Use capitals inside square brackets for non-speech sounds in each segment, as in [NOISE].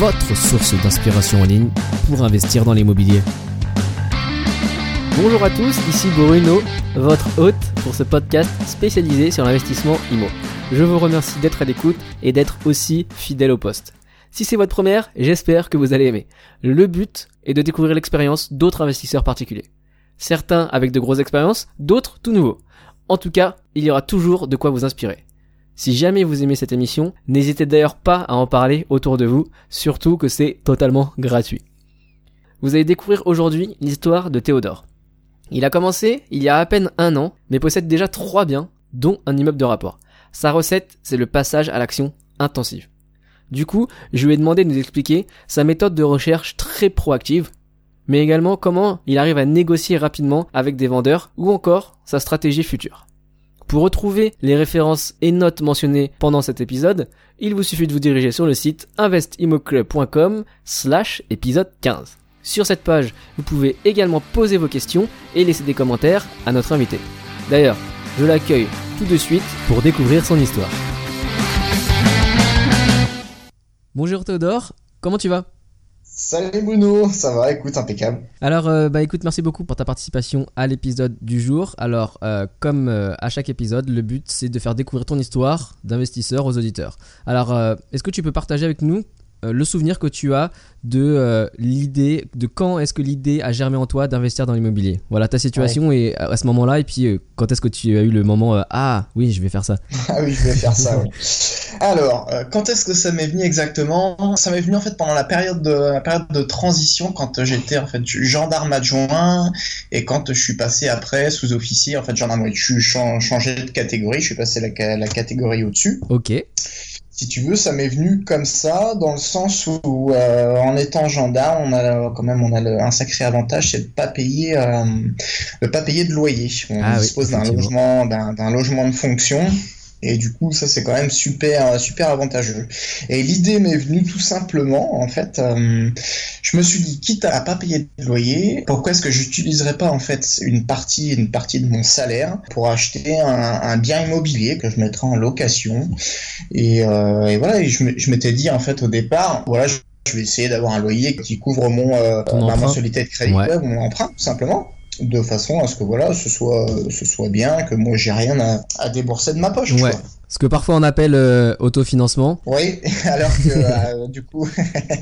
votre source d'inspiration en ligne pour investir dans l'immobilier. Bonjour à tous, ici Bruno, votre hôte pour ce podcast spécialisé sur l'investissement IMO. Je vous remercie d'être à l'écoute et d'être aussi fidèle au poste. Si c'est votre première, j'espère que vous allez aimer. Le but est de découvrir l'expérience d'autres investisseurs particuliers. Certains avec de grosses expériences, d'autres tout nouveaux. En tout cas, il y aura toujours de quoi vous inspirer. Si jamais vous aimez cette émission, n'hésitez d'ailleurs pas à en parler autour de vous, surtout que c'est totalement gratuit. Vous allez découvrir aujourd'hui l'histoire de Théodore. Il a commencé il y a à peine un an, mais possède déjà trois biens, dont un immeuble de rapport. Sa recette, c'est le passage à l'action intensive. Du coup, je lui ai demandé de nous expliquer sa méthode de recherche très proactive, mais également comment il arrive à négocier rapidement avec des vendeurs ou encore sa stratégie future. Pour retrouver les références et notes mentionnées pendant cet épisode, il vous suffit de vous diriger sur le site investimoclub.com slash épisode 15. Sur cette page, vous pouvez également poser vos questions et laisser des commentaires à notre invité. D'ailleurs, je l'accueille tout de suite pour découvrir son histoire. Bonjour Théodore, comment tu vas? Salut Bruno, ça va, écoute, impeccable. Alors, euh, bah écoute, merci beaucoup pour ta participation à l'épisode du jour. Alors, euh, comme euh, à chaque épisode, le but c'est de faire découvrir ton histoire d'investisseur aux auditeurs. Alors, est-ce que tu peux partager avec nous le souvenir que tu as de l'idée, de quand est-ce que l'idée a germé en toi d'investir dans l'immobilier Voilà ta situation et à ce moment-là, et puis quand est-ce que tu as eu le moment Ah oui, je vais faire ça. [LAUGHS] ah oui, je vais faire ça, oui. Alors, euh, quand est-ce que ça m'est venu exactement? Ça m'est venu en fait pendant la période de la période de transition quand j'étais en fait gendarme adjoint et quand je suis passé après sous-officier en fait gendarme. Je suis changé de catégorie, je suis passé la, la catégorie au-dessus. Ok. Si tu veux, ça m'est venu comme ça, dans le sens où, euh, en étant gendarme, on a quand même on a un sacré avantage, c'est de pas payer, euh, de pas payer de loyer. On ah dispose d'un logement, d'un logement de fonction et du coup, ça c'est quand même super super avantageux. Et l'idée m'est venue tout simplement, en fait, euh, je me suis dit, quitte à pas payer de loyer, pourquoi est-ce que j'utiliserais pas en fait une partie une partie de mon salaire pour acheter un, un bien immobilier que je mettrais en location Et, euh, et voilà, et je m'étais dit en fait au départ, voilà. Je, vais essayer d'avoir un loyer qui couvre mon euh, ma mensualité de crédit, ou mon emprunt, tout simplement de façon à ce que voilà, ce soit, ce soit bien, que moi j'ai rien à, à, débourser de ma poche. Ouais. Ce que parfois on appelle euh, autofinancement. Oui, [LAUGHS] alors que euh, du coup,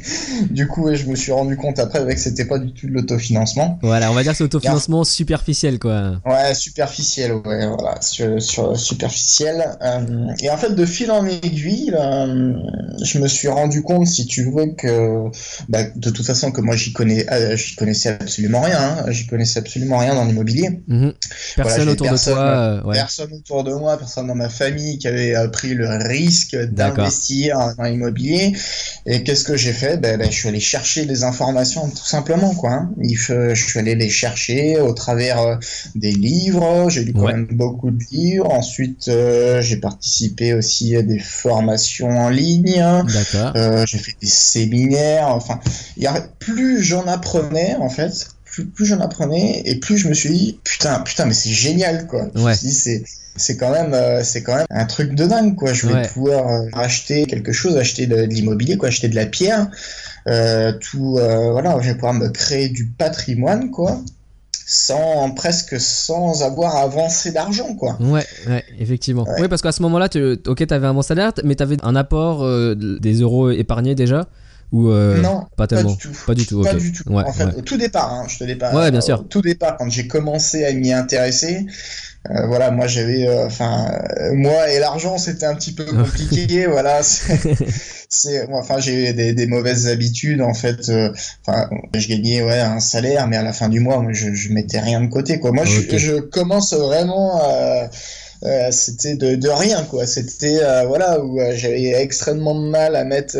[LAUGHS] du coup, je me suis rendu compte après que c'était pas du tout de l'autofinancement. Voilà, on va dire que c'est autofinancement superficiel, quoi. Ouais, superficiel, ouais, voilà, sur, sur superficiel. Euh, et en fait, de fil en aiguille, je me suis rendu compte, si tu veux, que bah, de toute façon que moi j'y connais, j'y connaissais absolument rien. Hein, j'y connaissais absolument rien dans l'immobilier. Mhm. Personne autour de toi. Ouais. Personne autour de moi, personne dans ma famille qui avait pris le risque d'investir dans l'immobilier. Et qu'est-ce que j'ai fait? Ben, ben, Je suis allé chercher des informations tout simplement. Quoi, hein. Je suis allé les chercher au travers euh, des livres. J'ai lu quand même beaucoup de livres. Ensuite, euh, j'ai participé aussi à des formations en ligne. Euh, j'ai fait des séminaires. Enfin, y a, plus j'en apprenais en fait, plus, plus j'en apprenais et plus je me suis dit putain putain mais c'est génial quoi. Ouais. c'est c'est quand même euh, c'est quand même un truc de dingue quoi je vais pouvoir euh, acheter quelque chose acheter de, l'immobilier quoi acheter de la pierre euh, tout voilà je vais pouvoir me créer du patrimoine quoi sans presque sans avoir avancé d'argent quoi. Ouais, ouais effectivement. Oui parce qu'à ce moment-là tu OK, tu avais un bon salaire mais tu avais un apport des euros épargnés déjà ou non, pas tellement pas du tout. Pas du tout. en fait, au tout départ, hein, je te départ. Ouais, bien sûr. Au tout départ, quand j'ai commencé à m'y intéresser, euh, voilà, moi j'avais, euh, enfin, euh, moi et l'argent c'était un petit peu [LAUGHS] compliqué, voilà. C'est, enfin, j'ai des, des, mauvaises habitudes en fait. Enfin, je gagnais ouais un salaire, mais à la fin du mois, moi, je, je mettais rien de côté, quoi. Moi, je, je, commence vraiment. Euh, c'était de, de, rien quoi c'était voilà où j'avais extrêmement de mal à mettre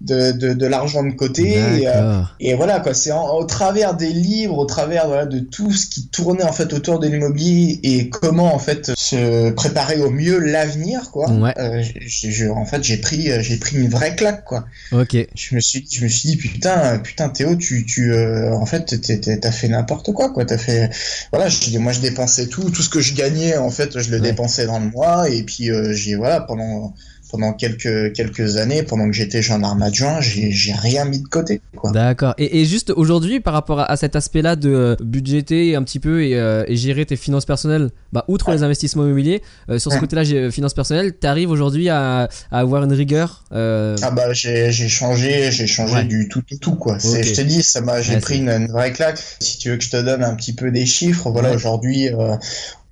de, de, de l'argent de côté. Et, euh, et, voilà, quoi. C'est au travers des livres, au travers voilà, de tout ce qui tournait en fait autour de l'immobilier et comment en fait se préparer au mieux l'avenir, quoi. Ouais. Euh, je, en fait, j'ai pris, j'ai pris une vraie claque, quoi. Ok. Je me suis, je me suis dit putain, putain Théo, tu, tu, euh, en fait, t'as fait n'importe quoi, quoi. T'as fait, voilà. Je, moi, je dépensais tout, tout ce que je gagnais, en fait, je le dépensais dans le mois et puis euh, j'ai voilà pendant pendant quelques, quelques années, pendant que j'étais gendarme adjoint, j'ai rien mis de côté. D'accord. Et, et, juste aujourd'hui, par rapport à, cet aspect-là de euh, budgéter un petit peu et, euh, et, gérer tes finances personnelles, bah, outre les investissements immobiliers, euh, sur ce côté-là, finances personnelles, tu arrives aujourd'hui à, à, avoir une rigueur Ah bah j'ai changé, j'ai changé du tout tout tout quoi. Je te dis, ça m'a, j'ai pris une, vraie claque. Si tu veux que je te donne un petit peu des chiffres, voilà, aujourd'hui,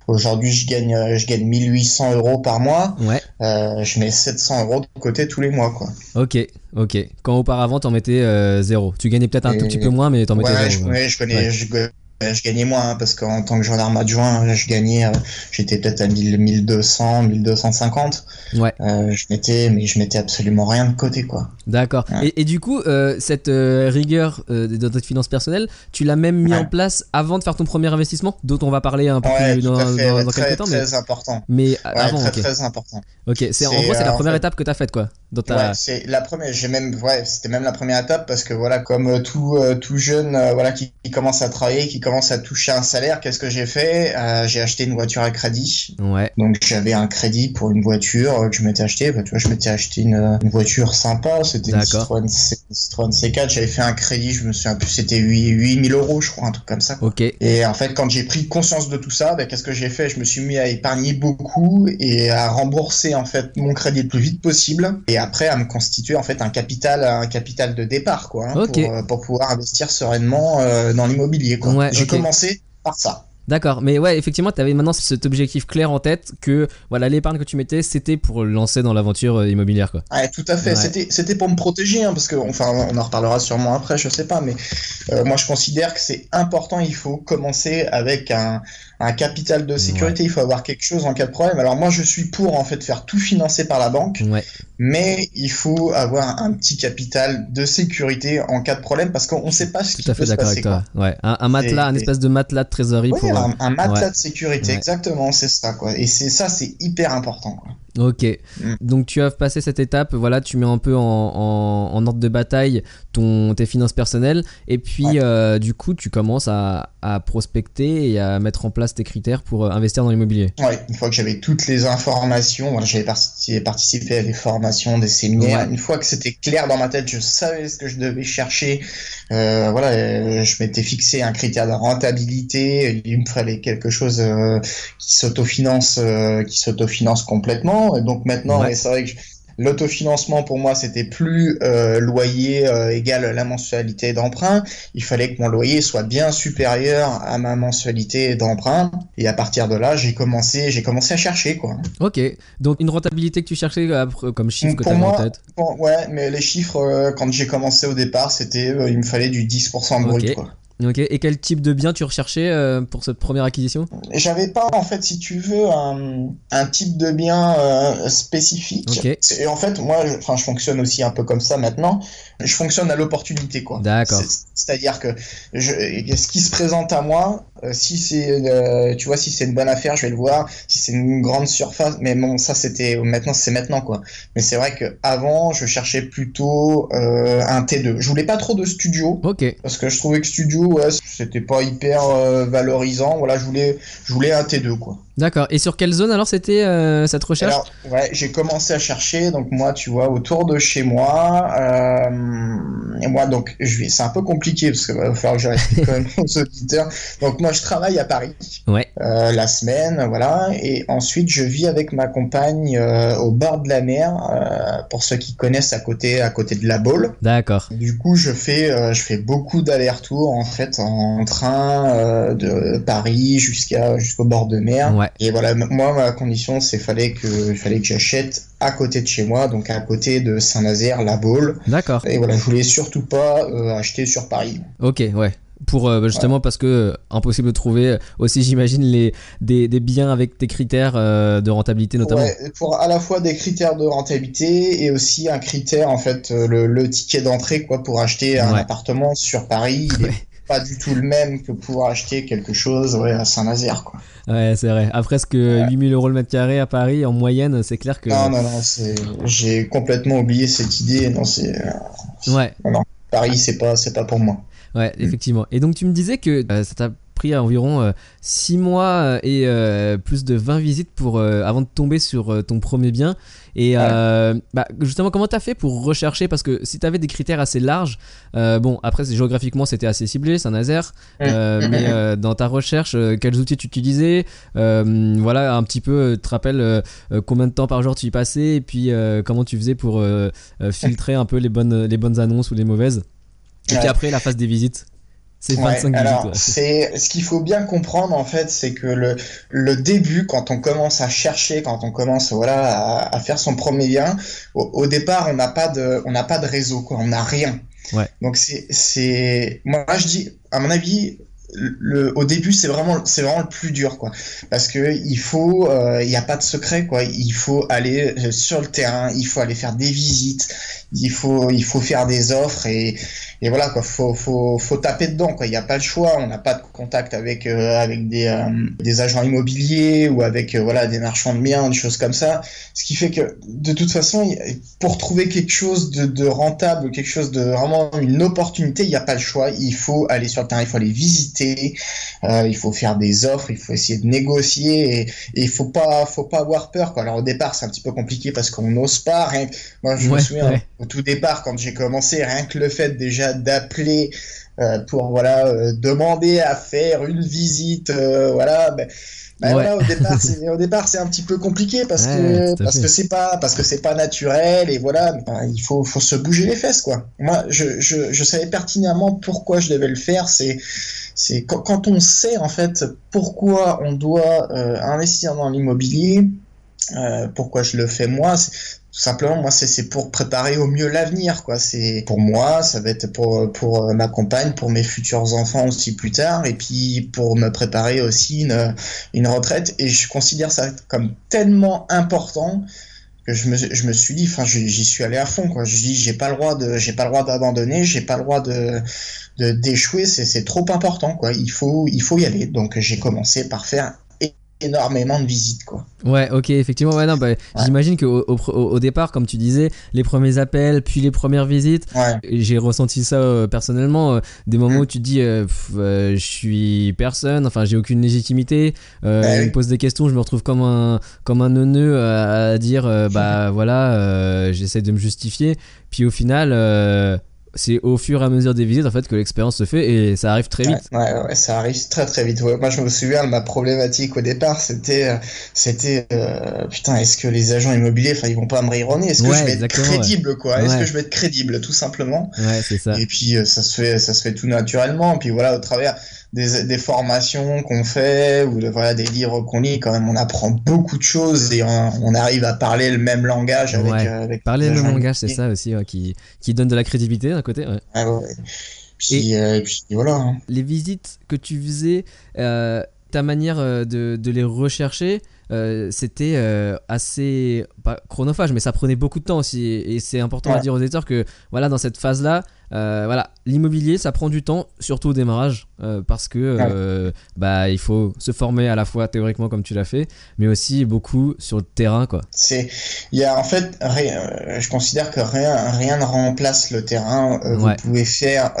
Aujourd'hui, je gagne, euh, je gagne 1800 euros par mois. Ouais. Euh, je mets 700 euros de côté tous les mois, quoi. Ok, ok. Quand auparavant, t'en mettais euh, zéro. Tu gagnais peut-être un tout petit peu moins, mais t'en mettais ouais, zéro. Je, ouais, je connais, je, je gagnais moins hein, parce qu'en tant que gendarme adjoint, je gagnais, euh, j'étais peut-être à 1000, 1200, 1250. Ouais. Euh, je mettais, mais je mettais absolument rien de côté, quoi. D'accord. Et, et, du coup, euh, cette euh, rigueur euh, dans ta finance personnelle, tu l'as même mis en place avant de faire ton premier investissement, dont on va parler un peu plus dans, dans, dans très, quelques temps. Très important. Mais avant, très, okay. très important. Ok. C'est en gros, c'est la première fait... étape que t'as faite, quoi. Dans ta... Ouais, c'est la première. J'ai même, ouais, c'était même la première étape parce que voilà, comme tout tout jeune, voilà, qui, qui, commence à travailler, qui commence à toucher un salaire, qu'est-ce que j'ai fait? Euh, J'ai acheté une voiture à crédit. Ouais. Donc j'avais un crédit pour une voiture que je m'étais acheté. Bah, tu vois, je m'étais acheté une, une, voiture sympa. C'était une Citroën, Citroën C4. J'avais fait un crédit, je me souviens plus, c'était 8, 8000 euros, je crois, un truc comme ça. Ok. Et en fait, quand j'ai pris conscience de tout ça, bah, qu'est-ce que j'ai fait? Je me suis mis à épargner beaucoup et à rembourser en fait mon crédit le plus vite possible. Et après, à me constituer en fait un capital, un capital de départ, quoi, hein, okay. pour, pour, pouvoir investir sereinement euh, dans l'immobilier. Quoi. J'ai okay. commencé par ça. D'accord, mais ouais, effectivement, tu avais maintenant cet objectif clair en tête que voilà, l'épargne que tu mettais, c'était pour lancer dans l'aventure immobilière, quoi. Ouais, tout à fait. Ouais. C'était pour me protéger, hein, parce que, enfin, on en reparlera sûrement après, je sais pas, mais euh, moi, je considère que c'est important. Il faut commencer avec un, un capital de sécurité. Ouais. Il faut avoir quelque chose en cas de problème. Alors moi, je suis pour en fait faire tout financer par la banque, ouais. mais il faut avoir un petit capital de sécurité en cas de problème parce qu'on ne sait pas ce tout qui à fait peut se d'accord passer. avec toi. Ouais, un, un matelas, un espèce de matelas de trésorerie ouais, pour un, un matelas de sécurité, exactement, c'est ça quoi. Et c'est ça, c'est hyper important. Quoi. Ok, mm. donc tu as passé cette étape, voilà, tu mets un peu en, en, en ordre de bataille ton, tes finances personnelles, et puis ouais. euh, du coup tu commences à, à, prospecter et à mettre en place tes critères pour investir dans l'immobilier. Ouais, une fois que j'avais toutes les informations, voilà, j'avais participé, participé, à des formations, des séminaires, ouais. une fois que c'était clair dans ma tête, je savais ce que je devais chercher, euh, voilà, euh, je m'étais fixé un critère de rentabilité, il me fallait quelque chose euh, qui s'autofinance, euh, qui s'autofinance complètement. Et donc maintenant, ouais. c'est vrai que l'autofinancement pour moi c'était plus euh, loyer euh, égal la mensualité d'emprunt. Il fallait que mon loyer soit bien supérieur à ma mensualité d'emprunt. Et à partir de là, j'ai commencé, j'ai commencé à chercher quoi. Ok, donc une rentabilité que tu cherchais euh, comme chiffre que tu moi, en tête. Ouais, mais les chiffres euh, quand j'ai commencé au départ, c'était il me fallait du 10% brut okay. quoi. Ok, et quel type de bien tu recherchais euh, pour cette première acquisition? J'avais pas, en fait, si tu veux, un, un type de bien euh, spécifique. Okay. Et en fait, moi, je, je fonctionne aussi un peu comme ça maintenant. Je fonctionne à l'opportunité, quoi. D'accord. C'est-à-dire que je, ce qui se présente à moi, euh, si c'est, euh, tu vois, si c'est une bonne affaire, je vais le voir. Si c'est une grande surface, mais bon, ça c'était maintenant, c'est maintenant, quoi. Mais c'est vrai que avant, je cherchais plutôt euh, un T2. Je voulais pas trop de studio. Ok. Parce que je trouvais que studio ouais, c'était pas hyper euh, valorisant. Voilà, je voulais, je voulais un T2 quoi. D'accord. Et sur quelle zone alors c'était euh, cette recherche? Alors, Ouais, j'ai commencé à chercher. Donc moi, tu vois, autour de chez moi. Euh, et moi, donc, je vais. C'est un peu compliqué parce qu'il va falloir que je reste quand même [LAUGHS] aux auditeurs. Donc moi, je travaille à Paris. Ouais. Euh, la semaine, voilà. Et ensuite, je vis avec ma compagne euh, au bord de la mer. euh, pour ceux qui connaissent, à côté, à côté de la Baule. D'accord. Du coup, je fais, euh, je fais beaucoup d'allers-retours en fait en train euh, de Paris jusqu'à jusqu'au bord de mer. Ouais. Et voilà, moi ma condition, c'est fallait que fallait que j'achète à côté de chez moi, donc à côté de Saint-Nazaire, La Baule. D'accord. Et voilà, je voulais surtout pas euh, acheter sur Paris. Ok, ouais. pour euh, bah, justement parce que euh, impossible de trouver aussi j'imagine les des, des, biens avec des critères de rentabilité notamment ouais, pour à la fois des critères de rentabilité et aussi un critère en fait le, le ticket d'entrée quoi pour acheter un appartement sur Paris il est pas du tout le même que pour acheter quelque chose ouais, à Saint-Nazaire quoi. Ouais c'est vrai. Après ce que 8000 euros le mètre carré à Paris en moyenne c'est clair que non non non j'ai complètement oublié cette idée. Non c'est ouais. non, Paris c'est pas c'est pas pour moi. Ouais, effectivement. Et donc tu me disais que euh, ça t'a pris environ 6 euh, mois euh, et plus de 20 visites pour avant de tomber sur ton premier bien. Et bah, justement, comment t'as fait pour rechercher? Parce que si t'avais des critères assez larges, bon, après géographiquement c'était assez ciblé, Saint-Nazaire, mm. [LAUGHS] mais dans ta recherche, quels outils tu utilisais? Voilà, un petit peu, tu te rappelles combien de temps par jour tu y passais? Et puis comment tu faisais pour filtrer un peu les bonnes, les bonnes annonces ou les mauvaises? Et puis après, la phase des visites c'est 25 alors, [LAUGHS] C'est ce qu'il faut bien comprendre en fait, c'est que le, le début, quand on commence à chercher, quand on commence voilà à, faire son premier lien, au, départ on n'a pas de on n'a pas de réseau quoi, on n'a rien. Ouais. Donc c'est c'est moi je dis à mon avis au début c'est vraiment c'est vraiment le plus dur quoi. Parce que il faut euh, il n'y a pas de secret quoi. Il faut aller euh, sur le terrain il faut aller faire des visites il faut il faut faire des offres et et voilà quoi. Faut faut faut taper dedans quoi. Il n'y a pas le choix. On n'a pas de contact avec euh, avec des euh, des agents immobiliers ou avec euh, voilà des marchands de biens des choses comme ça. Ce qui fait que de toute façon pour trouver quelque chose de, de rentable quelque chose de vraiment une opportunité il n'y a pas le choix. Il faut aller sur le terrain il faut aller visiter il faut faire des offres il faut essayer de négocier et, il faut pas faut pas avoir peur quoi. Alors au départ c'est un petit peu compliqué parce qu'on n'ose pas rien moi je me souviens au tout départ quand j'ai commencé rien que le fait déjà d'appeler euh, pour voilà euh, demander à faire une visite euh, voilà voilà, au départ, [LAUGHS] c'est, au départ, c'est un petit peu compliqué parce que parce que c'est pas parce que c'est pas naturel et voilà, il faut faut se bouger les fesses quoi. Moi, je, je, je savais pertinemment pourquoi je devais le faire. C'est c'est quand, quand, on sait en fait pourquoi on doit investir dans l'immobilier, euh, pourquoi je le fais moi tout simplement moi c'est pour préparer au mieux l'avenir quoi. C'est pour moi ça va être pour pour ma compagne pour mes futurs enfants aussi plus tard et puis pour me préparer aussi une une retraite. Et je considère ça comme tellement important que je me, je me suis dit enfin j'y suis allé à fond quoi. Je dis j'ai pas le droit de j'ai pas le droit d'abandonner j'ai pas le droit de d'échouer c'est c'est trop important quoi. Il faut il faut y aller. Donc j'ai commencé par faire énormément de visites quoi. Ouais, ok, effectivement, ouais, non, bah, j'imagine qu'au au, au, départ, comme tu disais, les premiers appels, puis les premières visites, j'ai ressenti ça euh, personnellement, euh, des moments mm. où tu te dis, euh, je suis personne, enfin, j'ai aucune légitimité, bah on me pose des questions, je me retrouve comme un, comme un neuneu à, dire, bah [LAUGHS] voilà, j'essaie de me justifier, puis au final c'est au fur et à mesure des visites en fait que l'expérience se fait et ça arrive très vite. Ouais, ouais, ça arrive très très vite. moi je me souviens de ma problématique au départ, c'était euh, c'était euh, putain, est-ce que les agents immobiliers enfin ils vont pas me rironner Est-ce que je vais être crédible quoi? Est-ce que je vais être crédible tout simplement? Ouais, c'est ça. Et puis euh, ça se fait ça se fait tout naturellement puis voilà au travers des, formations qu'on fait ou voilà, des livres qu'on lit, quand même, on apprend beaucoup de choses et on, arrive à parler le même langage avec. Euh, parler le même langage, c'est ça aussi qui, qui donne de la crédibilité d'un côté. Ah puis, euh, puis, voilà. Hein. Les visites que tu faisais, euh, ta manière de, de les rechercher, c'était assez pas chronophage mais ça prenait beaucoup de temps aussi et, c'est important à dire aux éditeurs que voilà dans cette phase là euh, voilà, l'immobilier, ça prend du temps, surtout au démarrage, euh, parce que euh, bah il faut se former à la fois théoriquement comme tu l'as fait, mais aussi beaucoup sur le terrain, quoi. C'est, il y a en fait, je considère que rien, rien ne remplace le terrain. Vous pouvez faire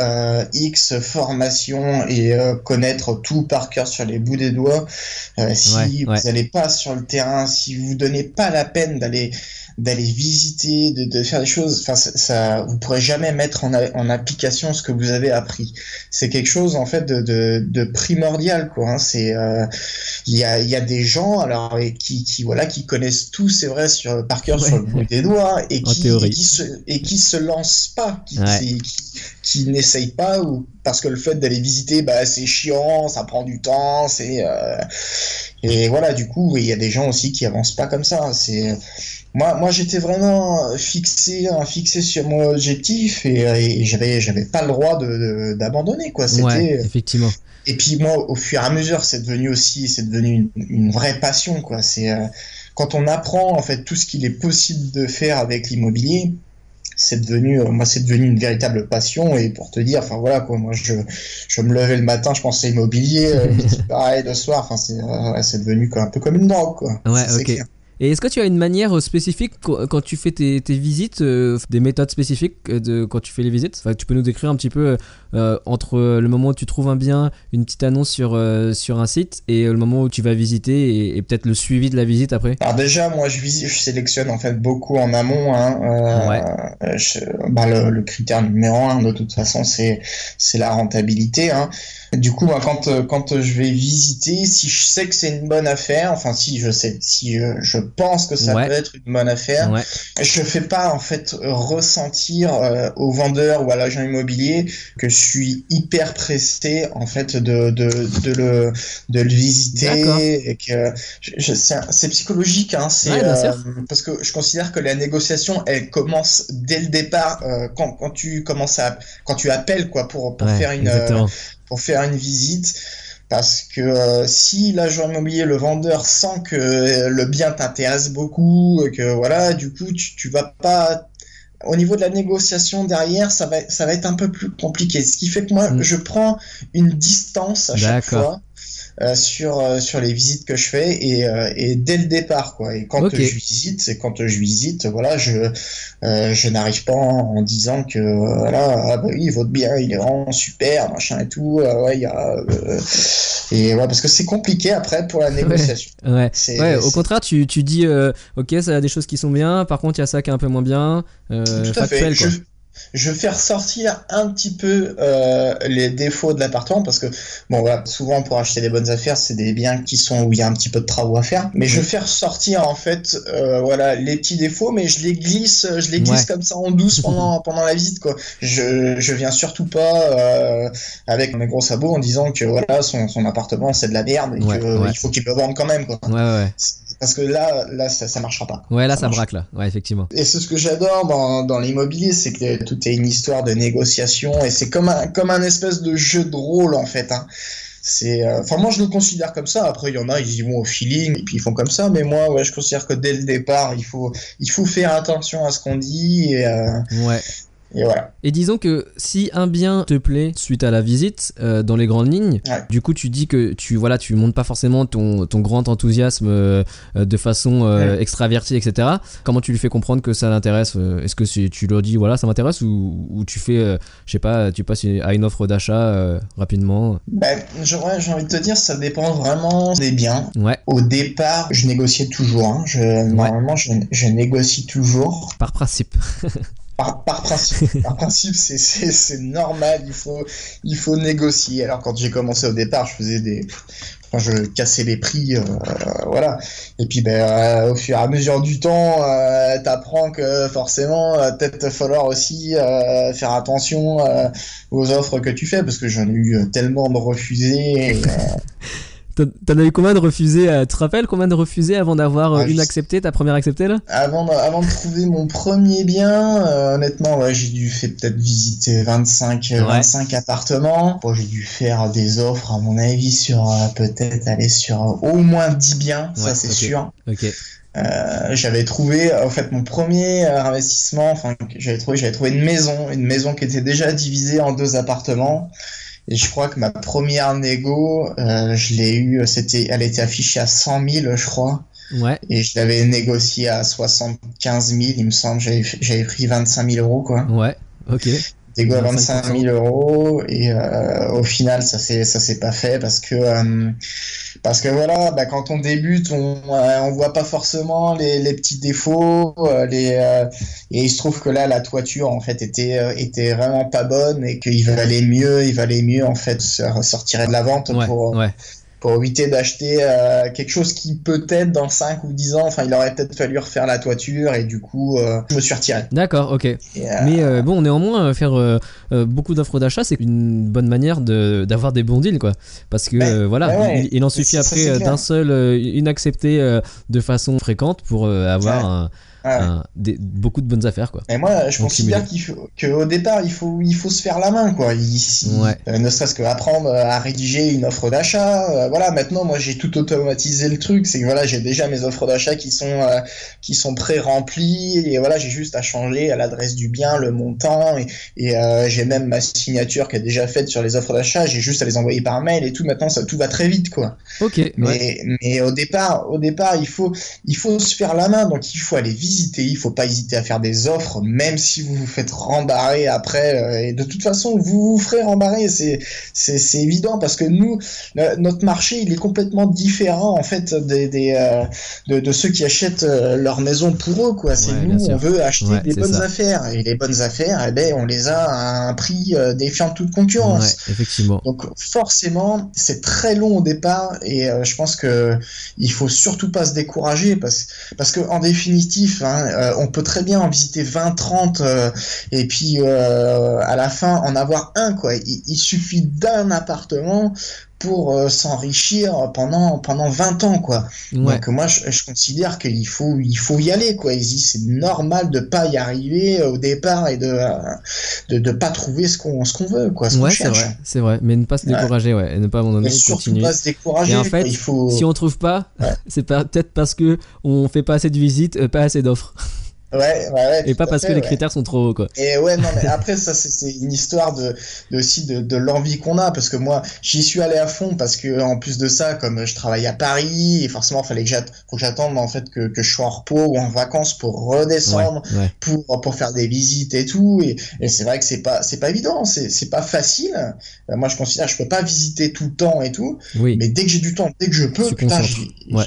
X formation et connaître tout par cœur sur les bouts des doigts. si vous n'allez pas sur le terrain, si vous donnez pas la peine d'aller d'aller visiter, de, de, faire des choses. Enfin, ça, ça, vous pourrez jamais mettre en, en application ce que vous avez appris. C'est quelque chose en fait de, de, de primordial, quoi. Hein. C'est euh, il y, a, y a des gens alors qui, qui voilà qui connaissent tout, c'est vrai, sur par cœur sur le bout des doigts et qui, et qui se et qui se lancent pas, qui, qui, qui n'essayent pas ou parce que le fait d'aller visiter, bah, c'est chiant, ça prend du temps, c'est euh, et voilà, du coup, il y a des gens aussi qui avancent pas comme ça. C'est moi, moi, j'étais vraiment fixé, fixé sur mon objectif et, et j'avais, j'avais pas le droit de, d'abandonner quoi. C'était effectivement. Et puis moi, au fur et à mesure, c'est devenu aussi, c'est devenu une, une, vraie passion quoi. C'est euh, quand on apprend en fait tout ce qu'il est possible de faire avec l'immobilier, c'est devenu euh, moi c'est devenu une véritable passion et pour te dire enfin voilà quoi moi je je me levais le matin je pensais immobilier euh, [LAUGHS] pareil le soir enfin c'est euh, c'est devenu un peu comme une drogue quoi. Ouais ok et est-ce que tu as une manière spécifique quand tu fais tes, tes visites, des méthodes spécifiques de quand tu fais les visites? Enfin, Tu peux nous décrire un petit peu euh, entre le moment où tu trouves un bien, une petite annonce sur, sur un site, et le moment où tu vas visiter, et, peut-être le suivi de la visite après? Alors déjà, moi, je, visite, je sélectionne en fait beaucoup en amont. Hein, ouais. bah, le, le, critère numéro un, de toute façon, c'est la rentabilité. Hein. Du coup, quand, euh, quand je vais visiter, si je sais que c'est une bonne affaire, enfin si je sais, si euh, je, pense que ça peut être une bonne affaire, ouais. je fais pas en fait ressentir euh, au vendeur ou à l'agent immobilier que je suis hyper pressé en fait de, de, de le de le visiter et que c'est psychologique, hein, c'est parce que je considère que la négociation elle commence dès le départ quand, quand tu commences à quand tu appelles quoi pour pour faire une pour faire une visite. Parce que euh, si l'agent immobilier, le vendeur sent que le bien t'intéresse beaucoup, que voilà, du coup, tu, tu vas pas au niveau de la négociation derrière, ça va, ça va être un peu plus compliqué. Ce qui fait que moi, mm. je prends une distance à chaque fois. Euh, sur euh, sur les visites que je fais et, euh, et dès le départ quoi. Et quand je visite c'est quand je visite voilà je je n'arrive pas en, disant que voilà ah bah oui votre bien il est vraiment super machin et tout ouais il y a et ouais parce que c'est compliqué après pour la négociation. [LAUGHS] Ouais, ouais. au contraire tu, tu dis ok ça a des choses qui sont bien par contre il y a ça qui est un peu moins bien tout à fait je vais faire sortir un petit peu euh, les défauts de l'appartement parce que bon voilà souvent pour acheter des bonnes affaires c'est des biens qui sont où il y a un petit peu de travaux à faire. Mais je vais faire sortir en fait euh, voilà les petits défauts mais je les glisse je les glisse comme ça en douce pendant [LAUGHS] pendant la visite quoi. Je je viens surtout pas euh, avec mes gros sabots en disant que voilà son, son appartement c'est de la merde et qu'il faut qu'il le vende quand même quoi. Ouais, ouais parce que là, là, ça, ça marchera pas. Ouais, là, ça, braque là. Ouais, effectivement. Et c'est ce que j'adore dans, dans l'immobilier, c'est que tout est une histoire de négociation et c'est comme un, comme un espèce de jeu de rôle en fait. Hein. C'est, euh, enfin moi je le considère comme ça. Après il y en a ils y vont au feeling et puis ils font comme ça. Mais moi ouais je considère que dès le départ il faut il faut faire attention à ce qu'on dit et euh, ouais. Et disons que si un bien te plaît suite à la visite, euh, dans les grandes lignes, du coup tu dis que tu voilà tu montes pas forcément ton, ton grand enthousiasme euh, de façon euh, extravertie, etc. Comment tu lui fais comprendre que ça l'intéresse Est-ce que tu leur dis voilà ça m'intéresse ou, ou, tu fais, je sais pas, tu passes à une offre d'achat rapidement? Ben, J'ai envie de te dire, ça dépend vraiment des biens. Ouais. Au départ, je négociais toujours. Hein. Je, Normalement, je, je négocie toujours. Par principe. [LAUGHS] par, par, principe, [LAUGHS] par principe, c'est, c'est, c'est normal. Il faut, il faut négocier. Alors quand j'ai commencé au départ, je faisais des, enfin, je cassais les prix, euh, voilà. Et puis, ben, euh, au fur et à mesure du temps, euh, t'apprends que forcément, euh, peut-être falloir aussi euh, faire attention aux offres que tu fais, parce que j'en ai eu tellement de refusés. [LAUGHS] T'en as eu combien de refusés euh, Tu te rappelles combien de refusés avant d'avoir euh, ah, une acceptée, ta première acceptée là? Avant de, avant de trouver mon premier bien, euh, honnêtement, ouais, j'ai dû faire peut-être visiter 25, 25 appartements. Bon, j'ai dû faire des offres, à mon avis, sur peut-être aller sur au moins 10 biens, ça c'est sûr. Ok. j'avais trouvé en fait mon premier investissement enfin j'avais trouvé j'avais trouvé une maison une maison qui était déjà divisée en deux appartements et je crois que ma première négo, euh, je l'ai eu, c'était, elle était affichée à 100 000, je crois. Ouais. Et je l'avais négocié à 75 000, il me semble. J'avais, j'avais pris 25 000 euros, quoi. Ouais. Ok. Négo à 25 000 euros. Et euh, au final, ça s'est, ça s'est pas fait parce que, euh, parce que voilà, bah, quand on débute, on, euh, on voit pas forcément les, les petits défauts. Euh, les, et il se trouve que là, la toiture, en fait, était, était vraiment pas bonne et qu'il valait mieux, il valait mieux, en fait, se sortir de la vente pour. Ouais pour éviter d'acheter euh, quelque chose qui peut-être dans 5 ou 10 ans, enfin il aurait peut-être fallu refaire la toiture et du coup euh, je me suis retiré. D'accord, ok. Mais bon, néanmoins, faire beaucoup d'offres d'achat, c'est une bonne manière d'avoir des bons deals, quoi. Parce que voilà, il, en suffit après d'un seul, une acceptée de façon fréquente pour avoir un des, beaucoup de bonnes affaires quoi. Et moi je considère qu'il faut qu'au départ il faut il faut se faire la main quoi. Ici, euh, ne serait-ce que apprendre à rédiger une offre d'achat. Euh, voilà maintenant moi j'ai tout automatisé le truc, c'est que voilà j'ai déjà mes offres d'achat qui sont euh, qui sont pré-remplies et voilà j'ai juste à changer à l'adresse du bien, le montant et, et j'ai même ma signature qui est déjà faite sur les offres d'achat. J'ai juste à les envoyer par mail et tout. Maintenant ça tout va très vite quoi. Ok. Mais mais au départ au départ il faut il faut se faire la main donc il faut aller visiter il faut pas hésiter à faire des offres, même si vous vous faites rembarrer après. Euh, et de toute façon, vous vous ferez rembarrer, c'est c'est évident parce que nous, notre marché, il est complètement différent en fait des, des euh, de, de, ceux qui achètent euh, leur maison pour eux quoi. C'est nous, on veut acheter des bonnes affaires et les bonnes affaires, eh ben on les a à un prix défiant toute concurrence. effectivement. Donc forcément, c'est très long au départ et je pense que il faut surtout pas se décourager parce parce que en définitive Hein, euh, on peut très bien en visiter 20, 30 euh, et puis euh, à la fin en avoir un quoi. Il, suffit d'un appartement pour s'enrichir pendant pendant 20 ans quoi. Donc moi je, considère qu'il faut il faut y aller quoi. C'est normal de pas y arriver au départ et de de, pas trouver ce qu'on ce qu'on veut quoi. ouais c'est vrai c'est vrai mais ne pas se décourager ouais, et ne pas abandonner. surtout pas se décourager. Et en fait il faut... si on trouve pas [LAUGHS] c'est peut-être parce que on fait pas assez de visites pas assez d'offres. Ouais, ouais, Et pas parce que les critères sont trop hauts, quoi. Et ouais, non, mais après, ça, c'est une histoire de, aussi de, de l'envie qu'on a, parce que moi, j'y suis allé à fond, parce que en plus de ça, comme je travaille à Paris, et forcément, fallait que j'attende, en fait, que, que je sois en repos ou en vacances pour redescendre, pour, pour faire des visites et tout. Et, et c'est vrai que c'est pas, c'est pas évident, c'est pas facile. Euh, moi, je considère que je peux pas visiter tout le temps et tout. Oui. Mais dès que j'ai du temps, dès que je peux, putain,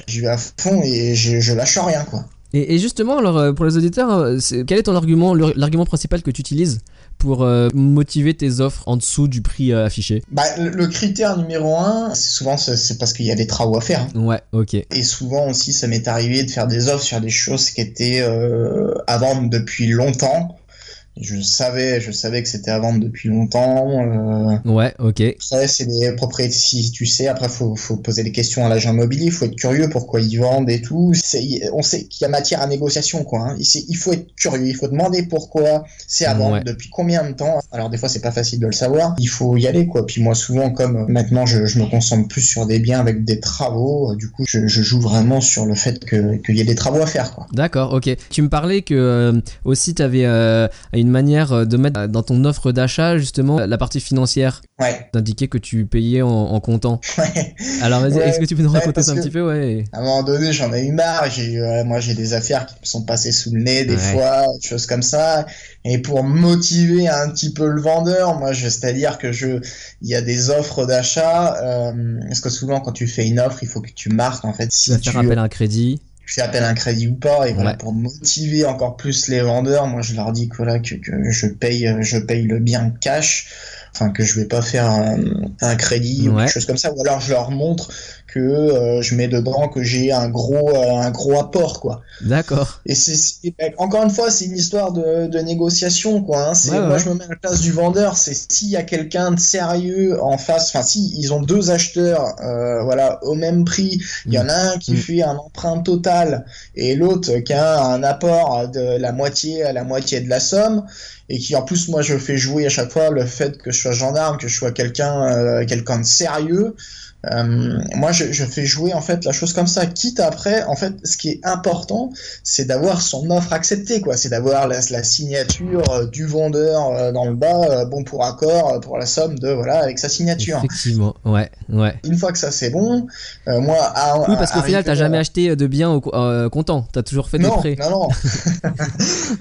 j'y vais à fond et je, je lâche rien, quoi. Et, justement, alors euh, pour les auditeurs, euh, quel est ton argument, l'argument principal que tu utilises pour euh, motiver tes offres en dessous du prix affiché? Bah, le, critère numéro un, souvent c'est parce qu'il y a des travaux à faire. Hein. Ouais, ok. Et souvent aussi, ça m'est arrivé de faire des offres sur des choses qui étaient à vendre depuis longtemps je savais, je savais que c'était à vendre depuis longtemps. Euh... Ouais, ok. Ça, c'est des propriétés, si tu sais. Après, faut, faut poser des questions à l'agent immobilier. Il faut être curieux pourquoi ils vendent et tout. On sait qu'il y a matière à négociation, quoi. Hein. Il faut être curieux. Il faut demander pourquoi c'est à vendre, depuis combien de temps. Alors, des fois, c'est pas facile de le savoir. Il faut y aller, quoi. Puis moi, souvent, comme maintenant, je, je me concentre plus sur des biens avec des travaux. Du coup, je, je joue vraiment sur le fait qu'il y ait des travaux à faire, quoi. D'accord, ok. Tu me parlais que euh, aussi, tu avais euh, une manière euh, de mettre dans ton offre d'achat justement la partie financière. Ouais. D'indiquer que tu payais en, comptant. [LAUGHS] Ouais. Alors vas-y, est-ce que tu peux nous raconter ça un petit peu? Ouais. À un moment donné, j'en ai eu marre. J'ai, euh, moi, j'ai des affaires qui me sont passées sous le nez des fois, des choses comme ça. Et pour motiver un petit peu le vendeur, moi, c'est-à-dire que je, il y a des offres d'achat. Euh, parce que souvent, quand tu fais une offre, il faut que tu marques en fait. Si tu vas faire appel à un crédit fais appel à un crédit ou pas et voilà pour motiver encore plus les vendeurs moi je leur dis que voilà que, que je paye je paye le bien cash enfin que je vais pas faire un, un crédit ou quelque chose comme ça ou alors je leur montre que euh, je mets dedans que j'ai un gros euh, un gros apport quoi. D'accord. Et c'est encore une fois c'est une histoire de, de négociation quoi. Hein. C'est moi je me mets à la place du vendeur. C'est s'il y a quelqu'un de sérieux en face. Enfin si ils ont deux acheteurs euh, voilà au même prix. Il y en a un qui mm. fait un emprunt total et l'autre qui a un apport de la moitié à la moitié de la somme et qui en plus moi je fais jouer à chaque fois le fait que je sois gendarme, que je sois quelqu'un quelqu'un de sérieux. Euh, moi, je, je, fais jouer en fait la chose comme ça. Quitte après, en fait, ce qui est important, c'est d'avoir son offre acceptée, quoi. C'est d'avoir la, la, signature euh, du vendeur euh, dans le bas, bon pour accord, pour la somme de voilà avec sa signature. Effectivement, ouais, ouais. Une fois que ça c'est bon, moi. À, oui, parce qu'au final, t'as jamais acheté de biens au comptant. T'as toujours fait des prêts. Non, non.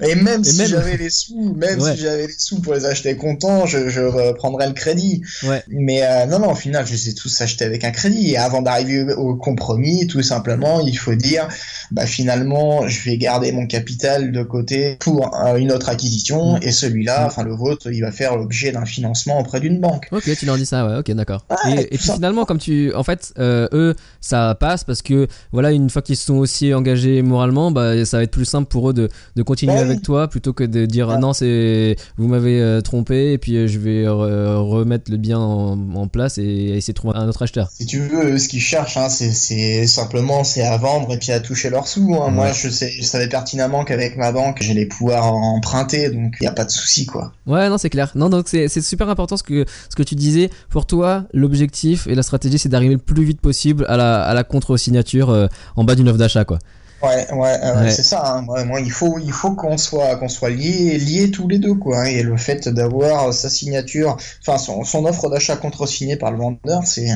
[LAUGHS] Et même si j'avais les sous, même si j'avais les sous pour les acheter comptant, je, je reprendrais le crédit. Ouais. Mais non, non, au final, je les ai tous achetés avec un crédit. Et avant d'arriver au compromis, tout simplement, il faut dire, bah finalement, je vais garder mon capital de côté pour une autre acquisition mm. et celui-là, mm. enfin le vôtre, il va faire l'objet d'un financement auprès d'une banque. Ok, tu leur dis ça, ouais, ok, d'accord. et, puis finalement, comme tu, en fait, euh, eux, ça passe parce que voilà, une fois qu'ils sont aussi engagés moralement, bah ça va être plus simple pour eux de, de continuer bah avec toi plutôt que de dire ah. non, c'est vous m'avez euh, trompé et puis euh, je vais remettre le bien en, place et essayer de trouver un autre acheteur. Si tu veux, ce qu'ils cherchent, hein, c'est simplement c'est à vendre et puis à toucher leurs sous. Hein. Moi, je, sais, je savais pertinemment qu'avec ma banque, j'allais pouvoir emprunter, donc il n'y a pas de souci, quoi. Ouais, non, c'est clair. Non, donc c'est super important ce que, ce que tu disais. Pour toi, l'objectif et la stratégie, c'est d'arriver le plus vite possible à la, à la contre-signature euh, en bas d'une offre d'achat, quoi. Ouais, ouais, c'est ça. Hein. Il faut, il faut qu'on soit, qu'on soit liés, liés tous les deux, quoi. Hein. Et le fait d'avoir sa signature, enfin son, son offre d'achat contresignée par le vendeur, c'est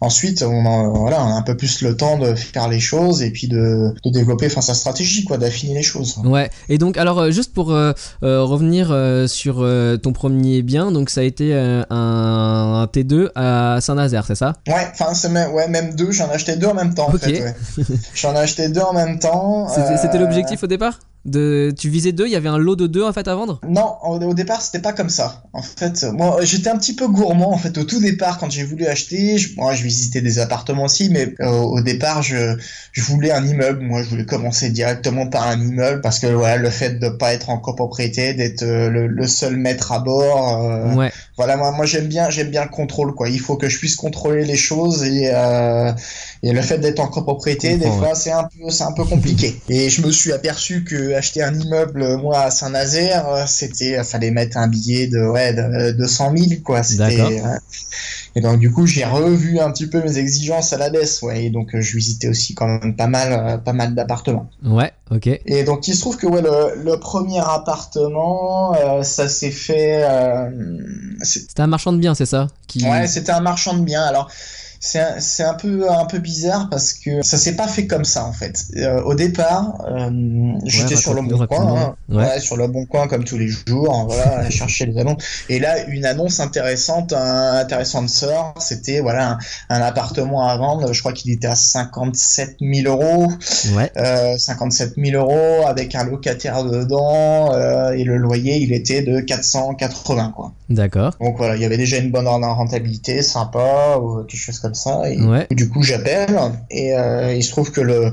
ensuite on a, voilà, on a un peu plus le temps de faire les choses et puis de, de développer, enfin sa stratégie, quoi, d'affiner les choses. Ouais. Et donc, alors euh, juste pour euh, euh, revenir sur ton premier bien, donc ça a été un, un, T2 à Saint-Nazaire, c'est ça? Ouais, enfin c'est même, ouais, même deux. J'en ai acheté deux en même temps. En fait, ouais. [LAUGHS] J'en ai acheté deux en même temps. C'était l'objectif au départ? De, tu visais deux, il y avait un lot de deux en fait à vendre? Non, au, départ c'était pas comme ça. En fait, moi j'étais un petit peu gourmand en fait au tout départ quand j'ai voulu acheter. Je, moi je visitais des appartements aussi, mais euh, au départ je, je voulais un immeuble. Moi je voulais commencer directement par un immeuble parce que voilà le fait de pas être en copropriété, d'être euh, le, seul maître à bord. Euh, ouais. Voilà moi moi j'aime bien j'aime bien le contrôle quoi. Il faut que je puisse contrôler les choses et et le fait d'être en copropriété des fois c'est un peu c'est un peu compliqué. et je me suis aperçu que acheter un immeuble, moi, à Saint-Nazaire, euh, c'était, euh, fallait mettre un billet de, ouais, de 200 000, quoi. C'était, et donc, du coup, j'ai revu un petit peu mes exigences à la baisse, ouais. Et donc, euh, je visitais aussi quand même pas mal, pas mal d'appartements. Ouais, ok. Et donc, il se trouve que, ouais, le, premier appartement, ça s'est fait. c'était un marchand de biens, c'est ça qui... Ouais, c'était un marchand de biens. Alors, c'est un, peu un peu bizarre parce que ça s'est pas fait comme ça en fait. Euh, au départ, euh, j'étais sur le bon coin, hein. sur le bon coin comme tous les jours, hein, voilà, [LAUGHS] à chercher les annonces. Et là, une annonce intéressante, intéressante sort, c'était voilà un, appartement à vendre. Je crois qu'il était à 57 000 euros, ouais. 57 euh, 000 euros avec un locataire dedans et le loyer il était de 480 quoi. D'accord. Donc voilà, il y avait déjà une bonne rentabilité, sympa ou quelque chose comme ça. Et du coup, j'appelle et euh, il se trouve que le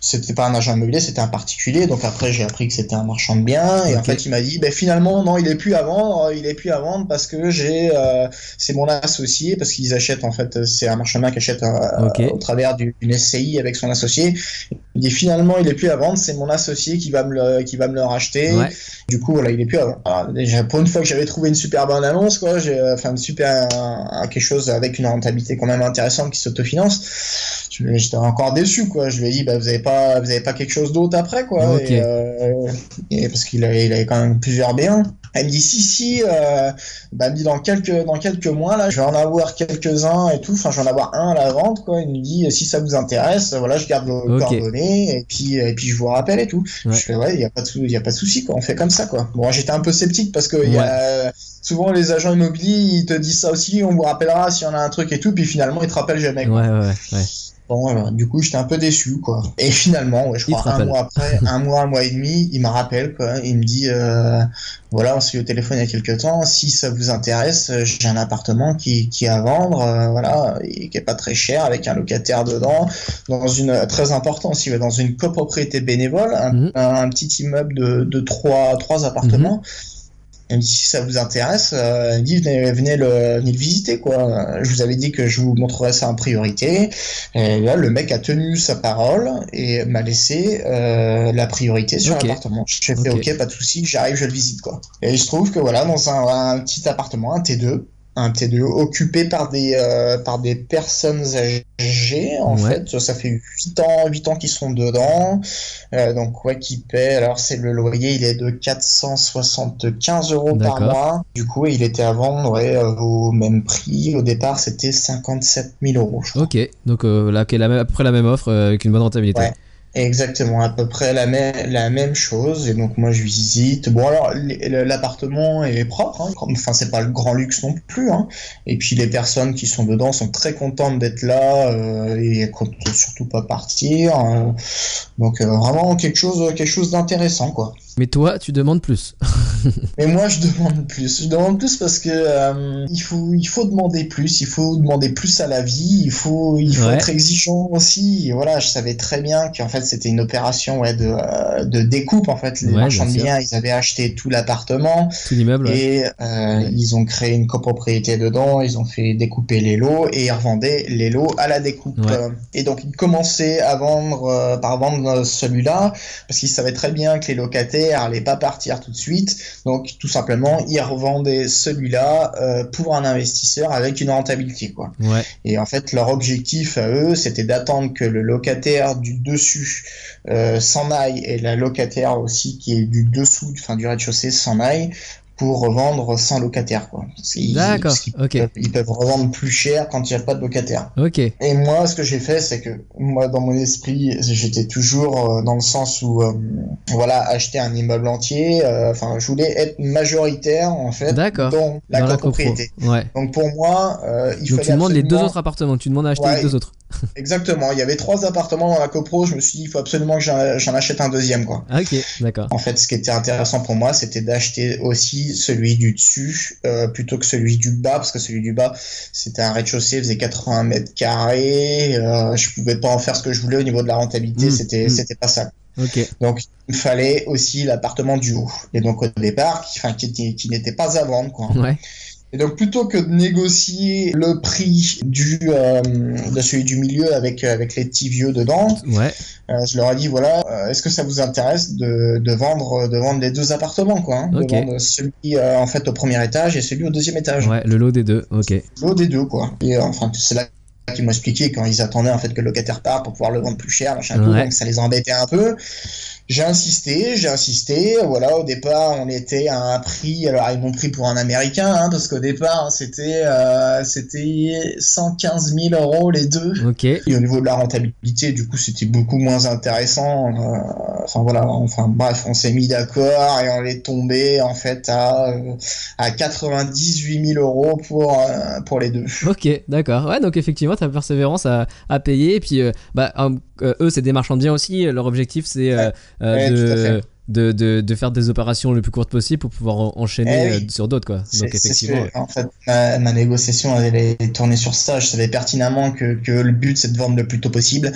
c'était pas un agent immobilier, c'était un particulier. Donc après, j'ai appris que c'était un marchand de biens et en fait, il m'a dit, ben finalement, non, il est plus à vendre, il est plus à vendre parce que j'ai, euh, c'est mon associé parce qu'ils achètent en fait, c'est un marchand de biens qui achète euh, au travers d'une SCI avec son associé. Il dit finalement, il est plus à vendre, c'est mon associé qui va me le, qui va me le racheter. Du coup, voilà, il est plus à vendre. déjà, pour une fois que j'avais trouvé une super bonne annonce, quoi, j'ai, enfin, une super, quelque chose avec une rentabilité quand même intéressante qui s'autofinance. J'étais encore déçu, quoi. Je lui ai dit, bah, vous avez pas, vous avez pas quelque chose d'autre après, quoi. Et, euh, et, parce qu'il avait, il avait quand même plusieurs B1. Elle me dit si si, euh, bah, me dit dans quelques dans quelques mois là, je vais en avoir quelques uns et tout. Enfin, je vais en avoir un à la vente quoi. Il me dit si ça vous intéresse, voilà, je garde vos coordonnées et puis et puis je vous rappelle et tout. Je fais ouais, il y a pas de il y a pas de souci quoi. On fait comme ça quoi. Bon, j'étais un peu sceptique parce que y a souvent les agents immobiliers ils te disent ça aussi. On vous rappellera s'il y en a un truc et tout. Puis finalement ils te rappellent jamais. Quoi. Ouais ouais ouais. Bon, du coup, j'étais un peu déçu, quoi. Et finalement, ouais, je crois un mois après, [LAUGHS] un mois, un mois et demi, il me rappelle, quoi. Il me dit, euh, voilà, on s'est eu au téléphone il y a quelques temps. Si ça vous intéresse, j'ai un appartement qui, qui est à vendre, euh, voilà, et qui est pas très cher, avec un locataire dedans, dans une très important aussi, dans une copropriété bénévole, un, mhm. petit immeuble de, de trois, trois appartements. Mhm. Elle me dit si ça vous intéresse, euh, elle me dit venez, le, venez le visiter quoi. Je vous avais dit que je vous montrerais ça en priorité. Et là, le mec a tenu sa parole et m'a laissé euh, la priorité sur l'appartement. J'ai fait ok, pas de souci, j'arrive, je le visite quoi. Et il se trouve que voilà, dans un petit appartement, un T2, un T2 occupé par des euh, par des personnes âgées en fait. Ça fait 8 ans 8 ans qu'ils sont dedans. Euh, donc ouais qui paie. Alors c'est le loyer il est de 475 euros par mois. Du coup il était à vendre ouais, au même prix. Au départ c'était 57 000 euros ok. Donc euh, là qui est à peu près la même offre avec une bonne rentabilité Exactement, à peu près la, même chose. Et donc moi je visite. Bon alors l'appartement est propre, hein. enfin c'est pas le grand luxe non plus. Hein. Et puis les personnes qui sont dedans sont très contentes d'être là euh, et comptent surtout pas partir. Hein. Donc euh, vraiment quelque chose quelque chose d'intéressant quoi. Mais toi, tu demandes plus. [LAUGHS] Mais moi, je demande plus. Je demande plus parce que euh, il faut, il faut demander plus. Il faut demander plus à la vie. Il faut, il faut être exigeant aussi. Et voilà, je savais très bien qu'en fait, c'était une opération ouais, de, euh, de découpe. En fait, les marchands de biens, ils avaient acheté tout l'appartement, tout l'immeuble, et euh, ils ont créé une copropriété dedans. Ils ont fait découper les lots et ils revendaient les lots à la découpe. Et donc, ils commençaient à vendre, par vendre celui-là parce qu'ils savaient très bien que les locataires allait pas partir tout de suite. Donc tout simplement, ils revendaient celui-là euh, pour un investisseur avec une rentabilité quoi. Et en fait, leur objectif à eux, c'était d'attendre que le locataire du dessus euh, s'en aille et la locataire aussi qui est du dessous, enfin du rez-de-chaussée s'en aille pour revendre sans locataire. Quoi. D'accord. ok. ils peuvent revendre plus cher quand il n'y a pas de locataire. Ok. Et moi, ce que j'ai fait, c'est que moi, dans mon esprit, j'étais toujours euh, dans le sens où, euh, voilà, acheter un immeuble entier. Euh, enfin, je voulais être majoritaire en fait dans la copropriété. Ouais. Donc pour moi, il Donc tu demandes les deux autres appartements. Tu demandes à acheter les deux autres. Exactement. Il y avait trois appartements dans la copro. Je me suis dit, il faut absolument que j'en achète un deuxième, quoi. Ah, ok, d'accord. En fait, ce qui était intéressant pour moi, c'était d'acheter aussi celui du dessus euh, plutôt que celui du bas, parce que celui du bas, c'était un rez-de-chaussée, faisait 80 mètres carrés. Euh, je pouvais pas en faire ce que je voulais au niveau de la rentabilité. Mmh, c'était, mmh. c'était pas ça. Okay. Donc il fallait aussi l'appartement du haut. Et donc au départ, qui, qui n'était pas à vendre, quoi. Ouais. Et donc plutôt que de négocier le prix du euh, de celui du milieu avec avec les petits vieux dedans, ouais. euh, je leur ai dit voilà, euh, est-ce que ça vous intéresse de, de vendre de vendre les deux appartements quoi, hein, de vendre celui euh, en fait au premier étage et celui au deuxième étage. Ouais, le lot des deux, ok. Le lot des deux quoi. Et enfin c'est là qu'ils m'ont expliqué quand ils attendaient en fait que le locataire parte pour pouvoir le vendre plus cher, machin ouais. donc ça les embêtait un peu. J'ai insisté, j'ai insisté. Voilà, au départ, on était à un prix. Alors, ils m'ont pris pour un Américain, hein, parce qu'au départ, c'était euh, c'était 115 000 euros les deux. Ok. Et au niveau de la rentabilité, du coup, c'était beaucoup moins intéressant. Euh, enfin voilà, enfin bref, on s'est mis d'accord et on est tombé en fait à euh, à 98 000 euros pour euh, pour les deux. Ok, d'accord. Ouais, donc effectivement, ta persévérance à, à payer. Et puis, euh, bah, eux, c'est des marchands de biens aussi. Leur objectif, c'est euh, de, de, de, faire des opérations le plus courtes possible pour pouvoir enchaîner eh euh, sur d'autres quoi. Donc effectivement. en fait, ma, négociation elle est tournée sur ça. Je savais pertinemment que, que le but c'est de vendre le plus tôt possible.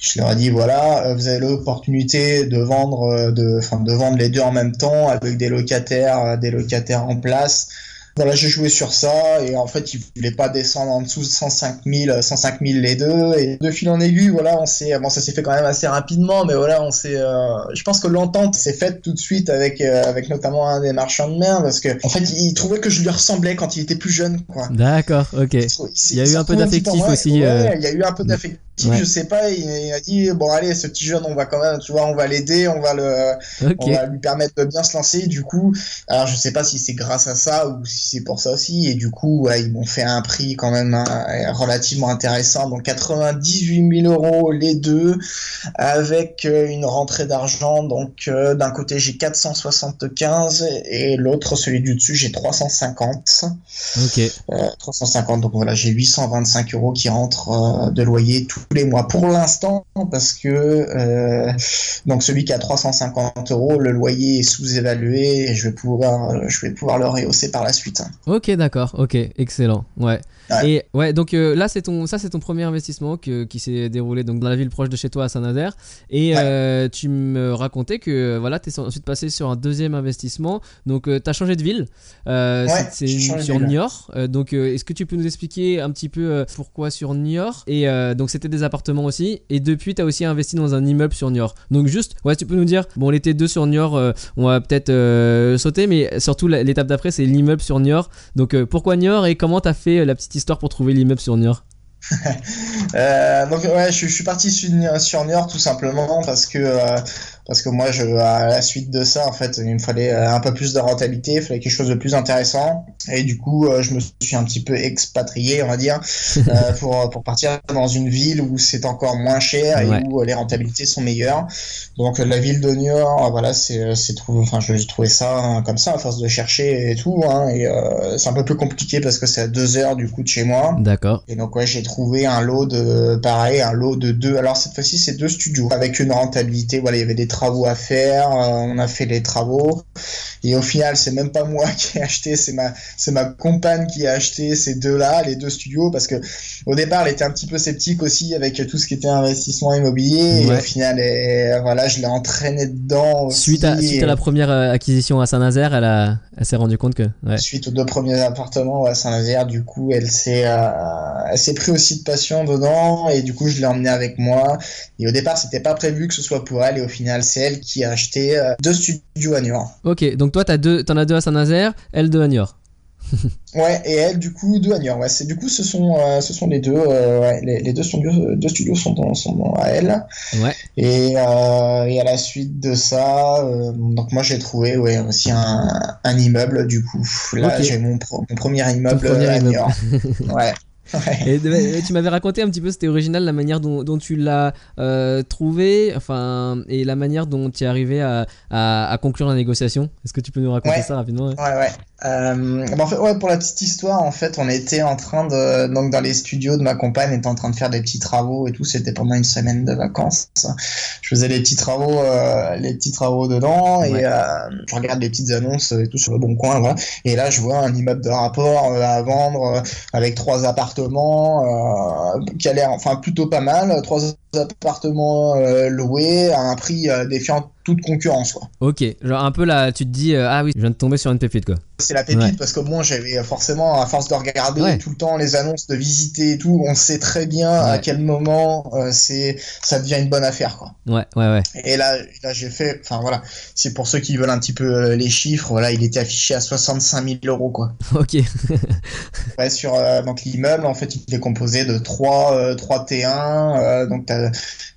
Je leur ai dit voilà, euh, vous avez l'opportunité de vendre de, enfin, de vendre les deux en même temps avec des locataires, des locataires en place. Voilà, j'ai joué sur ça et en fait, ils voulaient pas descendre en dessous de 105 000, 105 000 les deux. Et de fil en aiguille, voilà, on s'est, bon, ça s'est fait quand même assez rapidement, mais voilà, on s'est, euh, je pense que l'entente s'est faite tout de suite avec, euh, avec notamment un des marchands de mer parce que, en fait, il trouvait que je lui ressemblais quand il était plus jeune, quoi. D'accord, ok. Il, y a eu un peu d'affectif aussi. Euh, il y a eu un peu d'affectif je sais pas, il, a dit bon allez, ce petit jeune, on va quand même, tu vois, on va l'aider, on va le, on va lui permettre de bien se lancer. Du coup, alors je sais pas si c'est grâce à ça ou si c'est pour ça aussi. Et du coup, ouais, ils m'ont fait un prix quand même hein, relativement intéressant, donc 98 000 euros les deux, avec euh, une rentrée d'argent. Donc euh, d'un côté j'ai 475 et l'autre, celui du dessus, j'ai 350. Ok. Euh, 350. Donc voilà, j'ai 825 euros qui rentrent de loyer tout les mois pour l'instant parce que euh, donc celui qui a 350 euros le loyer est sous-évalué et je vais pouvoir je vais pouvoir le rehausser par la suite. Ok d'accord ok excellent ouais. Et ouais, donc euh, là, c'est ton, ça, c'est ton premier investissement que, qui s'est déroulé donc dans la ville proche de chez toi à Saint-Nazaire. Et euh, tu me racontais que voilà, tu es ensuite passé sur un deuxième investissement. Donc, euh, tu as changé de ville. c'est sur Niort. donc, est-ce que tu peux nous expliquer un petit peu pourquoi sur Niort? Et donc, c'était des appartements aussi. Et depuis, tu as aussi investi dans un immeuble sur Niort. Donc, juste, ouais, tu peux nous dire, bon, on était deux sur Niort, on va peut-être sauter, mais surtout l'étape d'après, c'est l'immeuble sur Niort. Donc, pourquoi Niort et comment tu as fait la petite histoire pour trouver l'immeuble sur Niort. [LAUGHS] Euh, donc ouais, je, suis parti sur, Niort tout simplement parce que euh, parce que moi, je, à la suite de ça, en fait, il me fallait un peu plus de rentabilité, il fallait quelque chose de plus intéressant. Et du coup, je me suis un petit peu expatrié, on va dire, [LAUGHS] pour, pour partir dans une ville où c'est encore moins cher et où les rentabilités sont meilleures. Donc, la ville de Niort, voilà, c'est, c'est trouvé, enfin, je trouvé ça hein, comme ça, à force de chercher et tout, hein, et c'est un peu plus compliqué parce que c'est à deux heures du coup de chez moi. D'accord. Et donc ouais, j'ai trouvé un lot de pareil, un lot de deux. Alors cette fois-ci, c'est deux studios avec une rentabilité. Voilà, il y avait des travaux à faire. Euh, on a fait les travaux. Et au final, c'est même pas moi [LAUGHS] qui ai acheté, c'est ma c'est ma compagne qui a acheté ces deux-là, les deux studios, parce que au départ, elle était un petit peu sceptique aussi avec tout ce qui était investissement immobilier. Et au final, et, voilà, je l'ai entraîné dedans. Aussi, suite à suite à la première euh, acquisition à Saint-Nazaire, elle a elle s'est rendue compte que ouais. suite aux deux premiers appartements à Saint-Nazaire, du coup, elle s'est euh, elle s'est pris aussi de passion dedans et du coup, je l'ai emmené avec moi. Et au départ, c'était pas prévu que ce soit pour elle et au final, c'est elle qui a acheté euh, deux studios à Niort. Ok, donc toi, t'as deux, t'en as deux à Saint-Nazaire, elle deux à Niort. [LAUGHS] ouais, et elle, du coup, deux à Niort. Ouais, c'est du coup, ce sont, euh, ce sont les deux. ouais, les, deux studios, deux studios sont, dans, sont à elle. Ouais. Et, et, à la suite de ça, donc moi, j'ai trouvé ouais, aussi un, un immeuble. Du coup, là, j'ai mon, mon, premier immeuble à Niort. [LAUGHS] ouais. Et, tu m'avais raconté un petit peu, c'était original la manière dont, dont tu l'as euh, trouvé, enfin, et la manière dont tu es arrivé à, à, conclure la négociation. Est-ce que tu peux nous raconter ça rapidement Ouais, ouais. Euh, en fait, ouais, pour la petite histoire, en fait, on était en train de, donc dans les studios de ma compagne, on était en train de faire des petits travaux et tout. C'était pendant une semaine de vacances. Je faisais les petits travaux, euh, les petits travaux dedans et je regarde les petites annonces et tout sur le bon coin, voilà. Et là, je vois un immeuble de rapport à vendre avec trois appartements qui a l'air, enfin, plutôt pas mal. Trois appartements loués à un prix défiant toute concurrence quoi. Ok, genre un peu là, tu te dis ah oui, je viens de tomber sur une pépite quoi. C'est la pépite parce que moi j'avais forcément à force de regarder tout le temps les annonces, de visiter et tout, on sait très bien à quel moment euh, c'est ça devient une bonne affaire quoi. Ouais ouais ouais. Et là là j'ai fait, enfin voilà, c'est pour ceux qui veulent un petit peu euh, les chiffres, voilà, il était affiché à 65 000 euros quoi. [LAUGHS] Ok. ouais sur euh, donc l'immeuble en fait il est composé de 3 3 T1 donc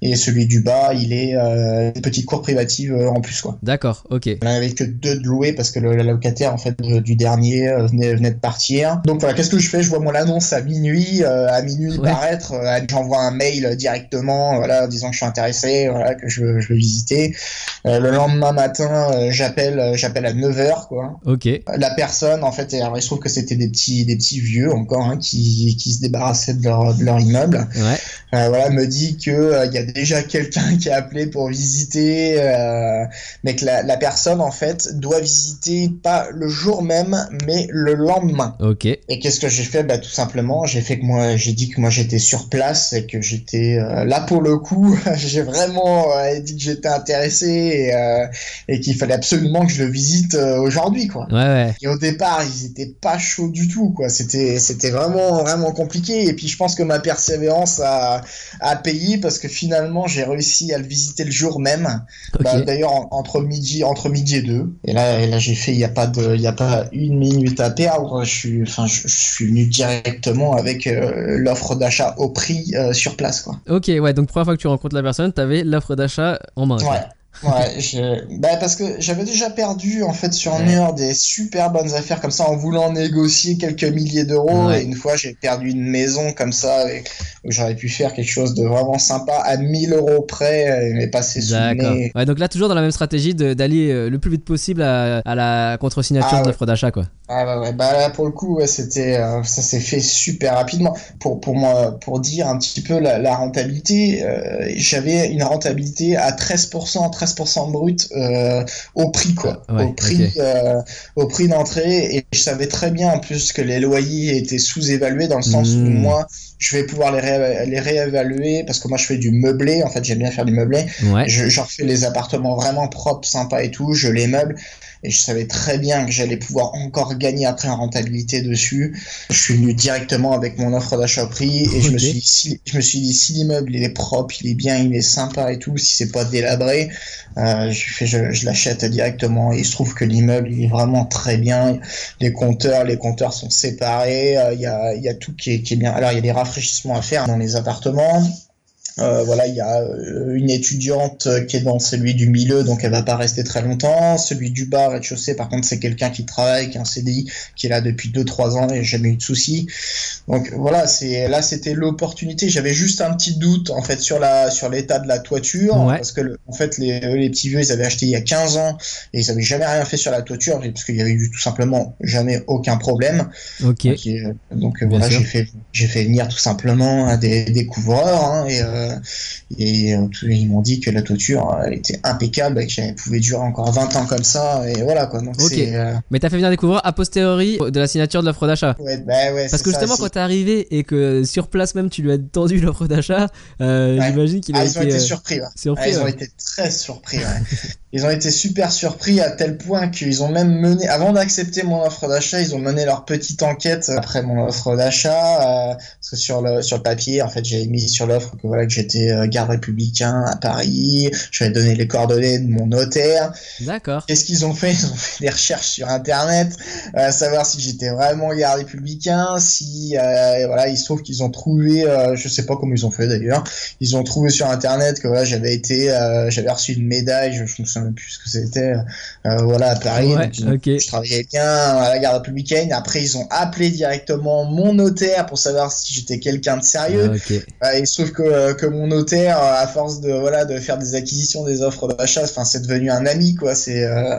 et celui du bas il est une petite cour privative en plus quoi. D'accord ok. On avait que deux de loués parce que le, locataire en fait du dernier euh, venait, venait, de partir. Donc voilà, qu'est-ce que je fais? Je vois mon annonce à minuit, euh, à minuit paraître, euh, j'envoie un mail directement, voilà, disant que je suis intéressé, voilà, que je veux, je veux visiter. le lendemain matin, j'appelle, j'appelle à 9h, quoi. Ok. La personne, en fait, alors, il se trouve que c'était des petits, des petits vieux encore, hein, qui, qui se débarrassaient de leur, de leur immeuble. Ouais. voilà, me dit que il y a déjà quelqu'un qui a appelé pour visiter, mais que la, la personne, en fait, doit visiter pas le jour même, mais le lendemain. Ok. Et qu'est-ce que j'ai fait? Bah tout simplement, j'ai fait que moi, j'ai dit que moi j'étais sur place et que j'étais euh, là pour le coup. [LAUGHS] j'ai vraiment euh, dit que j'étais intéressé et, euh, et qu'il fallait absolument que je le visite aujourd'hui, quoi. Ouais, ouais. Et au départ, ils étaient pas chauds du tout, quoi. C'était, c'était vraiment, vraiment compliqué. Et puis je pense que ma persévérance a, a payé parce que finalement, j'ai réussi à le visiter le jour même. Bah, d'ailleurs, entre midi, entre midi et deux. Et là, et là, j'ai fait, il y a pas de, il y a pas une minute à perdre. Je suis, enfin, je, suis venu directement avec euh, l'offre d'achat au prix euh, sur place, quoi. Ok, ouais. Donc première fois que tu rencontres la personne, tu avais l'offre d'achat en main. Ouais. Ouais, je... bah parce que j'avais déjà perdu en fait sur Niort des super bonnes affaires comme ça en voulant négocier quelques milliers d'euros. Et une fois j'ai perdu une maison comme ça et... où j'aurais pu faire quelque chose de vraiment sympa à 1000 euros près mais passer sous le Ouais, donc là toujours dans la même stratégie d'aller euh, le plus vite possible à, à la contre-signature ah, d'offre d'achat quoi. Ah ouais, ouais, bah là pour le coup ouais, c'était euh, ça s'est fait super rapidement. Pour pour moi pour dire un petit peu la, la rentabilité euh, j'avais une rentabilité à 13% 13 brut euh, au prix quoi, au prix euh, au prix d'entrée. Et je savais très bien en plus que les loyers étaient sous-évalués dans le sens où hmm. moi je vais pouvoir les, les réévaluer parce que moi je fais du meublé. En fait j'aime bien faire du meublé. Je, je refais les appartements vraiment propres sympas et tout. Je les meuble et je savais très bien que j'allais pouvoir encore gagner après en rentabilité dessus. Je suis venu directement avec mon offre d'achat prix et je me suis dit, si, je me suis dit si l'immeuble il est propre, il est bien, il est sympa et tout, si c'est pas délabré, euh, je, fais, je, je l'achète directement. Et il se trouve que l'immeuble il est vraiment très bien. Les compteurs, les compteurs sont séparés. Euh, il y, a, y a tout qui est, qui est bien. Alors il y a des rafraîchissements à faire dans les appartements Euh, voilà, il y a euh, une étudiante qui est dans celui du milieu, donc elle va pas rester très longtemps. Celui du bas, rez-de-chaussée, par contre, c'est quelqu'un qui travaille, qui a un CDI, qui est là depuis 2-3 ans et jamais eu de soucis. Donc voilà, c'est là c'était l'opportunité. J'avais juste un petit doute en fait sur la sur l'état de la toiture parce que en fait les, les petits vieux ils avaient acheté il y a 15 ans et ils avaient jamais rien fait sur la toiture parce qu'il y avait eu tout simplement jamais aucun problème. Ok. Donc, euh, voilà, j'ai fait j'ai fait venir tout simplement des, des couvreurs hein, et euh, et euh, ils m'ont dit que la toiture était impeccable et qu'elle pouvait durer encore 20 ans comme ça et voilà quoi. Donc okay. Mais t'as fait venir des couvreurs a posteriori de la signature de l'offre d'achat. Ouais, bah ouais. Parce que justement quand t'es arrivé et que sur place même tu lui as tendu l'offre d'achat, j'imagine qu'il a ah, été, ils ont été surpris. surpris ah, ils ont été très surpris. [LAUGHS] ils ont été super surpris à tel point qu'ils ont même mené, avant d'accepter mon offre d'achat, ils ont mené leur petite enquête après mon offre d'achat, euh, parce que sur le sur le papier, en fait, j'avais mis sur l'offre que voilà que j'étais euh, garde républicain à Paris, j'avais donné les coordonnées de mon notaire. D'accord. Qu'est-ce qu'ils ont fait? Ils ont fait des recherches sur internet, euh, savoir si j'étais vraiment garde républicain, si voilà, il se trouve qu'ils ont trouvé, je sais pas comment ils ont fait d'ailleurs, ils ont trouvé sur internet que voilà, j'avais été, j'avais reçu une médaille, je, je me souviens plus ce que c'était, voilà à Paris. Ouais, Je travaillais bien à la garde républicaine. Après, ils ont appelé directement mon notaire pour savoir si j'étais quelqu'un de sérieux. Ah, et sauf que, que mon notaire, à force de voilà de faire des acquisitions, des offres d'achat, enfin c'est devenu un ami quoi. C'est euh,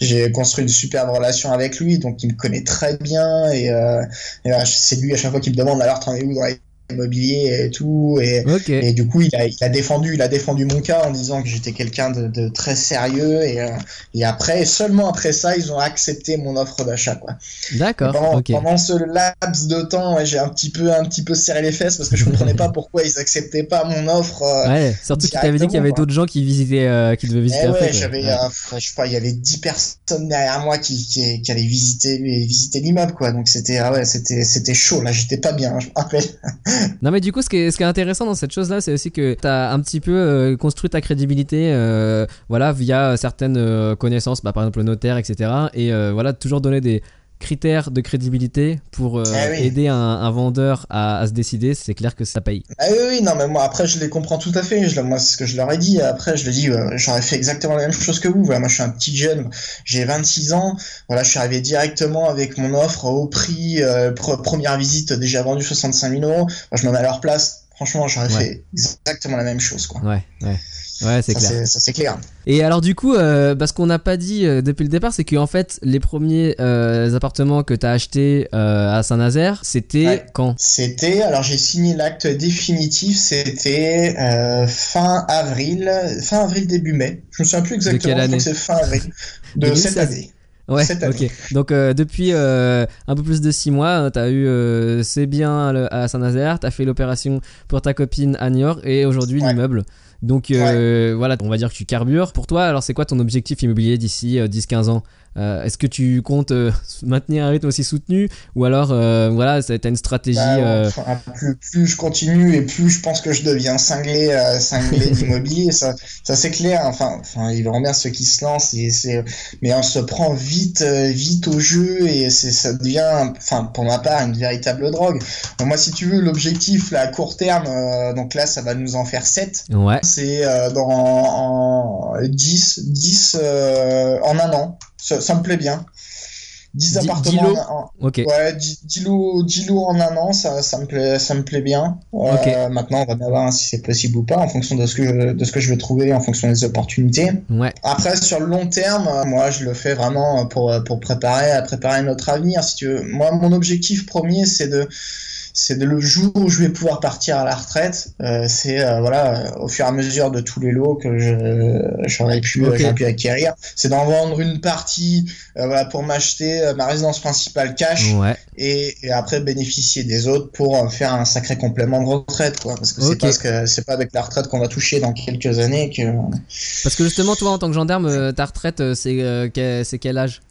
j'ai construit une superbe relation avec lui, donc il me connaît très bien et, euh, et c'est lui à chaque fois qui me demande alors t'en es où dans les immobilier et tout et, et du coup il a, il a défendu il a défendu mon cas en disant que j'étais quelqu'un de, de, très sérieux et, euh, et après seulement après ça ils ont accepté mon offre d'achat quoi. D'accord pendant, pendant, ce laps de temps j'ai un petit peu un petit peu serré les fesses parce que je comprenais pas pourquoi ils acceptaient pas mon offre euh, ouais surtout qu'il t'avait dit qu'il y avait d'autres gens qui visitaient euh, qui devaient visiter eh ouais, j'avais je sais pas il y avait 10 personnes derrière moi qui, qui, qui allaient visiter visiter l'immeuble quoi. Donc c'était ah ouais c'était c'était chaud. Là j'étais pas bien je me rappelle non mais du coup ce qui est, intéressant dans cette chose là c'est aussi que tu as un petit peu euh, construit ta crédibilité euh, voilà via certaines euh, connaissances bah, par exemple le notaire etc et voilà toujours donner des critères de crédibilité pour ah aider un, vendeur à, se décider, c'est clair que ça paye. Ah oui, oui, non, mais moi après je les comprends tout à fait. Je, moi, c'est ce que je leur ai dit. Après, je le dis, j'aurais fait exactement la même chose que vous. Voilà, moi, je suis un petit jeune, j'ai 26 ans. Voilà, je suis arrivé directement avec mon offre au prix, première visite déjà vendu 65 000 euros. Moi, je me mets à leur place. Franchement, j'aurais fait exactement la même chose, quoi. Ouais, ouais. Ouais, c'est clair. Ça c'est clair. Et alors du coup, euh, bah, ce qu'on n'a pas dit euh, depuis le départ, c'est qu'en fait, les premiers euh, appartements que tu as achetés euh, à Saint-Nazaire, c'était quand? C'était, alors j'ai signé l'acte définitif, c'était fin avril, fin avril début mai. Je me souviens plus exactement. Année? C'est fin avril de cette année. Ouais, ok. Donc euh, depuis euh, un peu plus de 6 mois, tu as eu euh, C'est bien à Saint-Nazaire, tu as fait l'opération pour ta copine à Niort et aujourd'hui l'immeuble. Donc euh, voilà, on va dire que tu carbures. Pour toi, alors c'est quoi ton objectif immobilier d'ici 10-15 ans? Euh, est-ce que tu comptes euh, maintenir un rythme aussi soutenu ou alors euh, voilà, ça a une stratégie bah, plus, je continue et plus je pense que je deviens cinglé, cinglé [LAUGHS] d'immobilier. Ça, ça c'est clair. Enfin, enfin, il bien ceux qui se lancent et mais on se prend vite, vite au jeu et ça devient, enfin, pour ma part, une véritable drogue. moi, si tu veux, l'objectif là à court terme, donc là, ça va nous en faire 7 Ouais. C'est dans en 10, 10 en un an ça, me plaît bien. 10 appartements en, ouais 10, lots, en un an ça, ça me plaît ça me plaît bien. Euh, maintenant on va voir si c'est possible ou pas en fonction de ce que je, de ce que je veux trouver en fonction des opportunités. Ouais. après sur le long terme moi je le fais vraiment pour pour préparer à préparer notre avenir si tu veux. Moi mon objectif premier c'est de c'est le jour où je vais pouvoir partir à la retraite. Euh, c'est euh, voilà, au fur et à mesure de tous les lots que j'aurais pu, okay. pu acquérir, c'est d'en vendre une partie euh, voilà pour m'acheter ma résidence principale cash ouais. et, et, après bénéficier des autres pour faire un sacré complément de retraite quoi. Parce que c'est parce que c'est pas avec la retraite qu'on va toucher dans quelques années que. Parce que justement toi en tant que gendarme, ta retraite c'est c'est quel âge?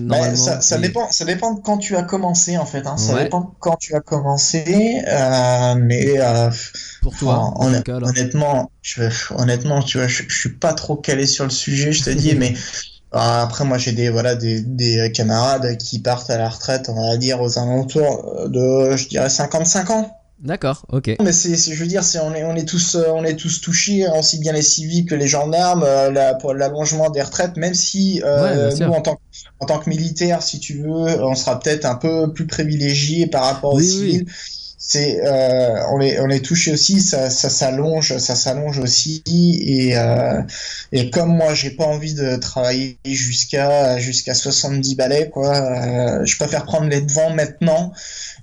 Bah, ça, ça dépend, ça dépend de quand tu as commencé en fait. Hein. Ça dépend de quand tu as commencé, euh, mais euh, pour toi, en, en, cas, honnêtement, je, honnêtement, tu vois, je, je, suis pas trop calé sur le sujet, je te dis, [LAUGHS] mais euh, après moi j'ai des voilà des, des camarades qui partent à la retraite, on va dire aux alentours de, je dirais 55 ans. D'accord, ok. Mais c'est, je veux dire, c'est on est, on est tous, on est tous touchés, hein, aussi bien les civils que les gendarmes, la, pour l'allongement des retraites, même si nous en tant, en tant que militaires, si tu veux, on sera peut-être un peu plus privilégiés par rapport aux civils c'est euh, on est on est touché aussi ça ça s'allonge ça s'allonge aussi. Et euh, et comme moi j'ai pas envie de travailler jusqu'à jusqu'à 70 balais quoi euh, je préfère prendre les devants maintenant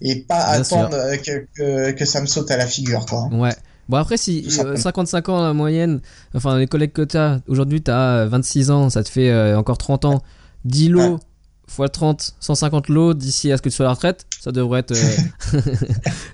et pas attendre que, que, que ça me saute à la figure quoi. Ouais. Bon après si 55 ans la moyenne, enfin les collègues que t'as, aujourd'hui t'as 26 ans, ça te fait encore 30 ans, 10 lots x 30, 150 lots d'ici à ce que tu sois à la retraite, ça devrait être, euh, [LAUGHS]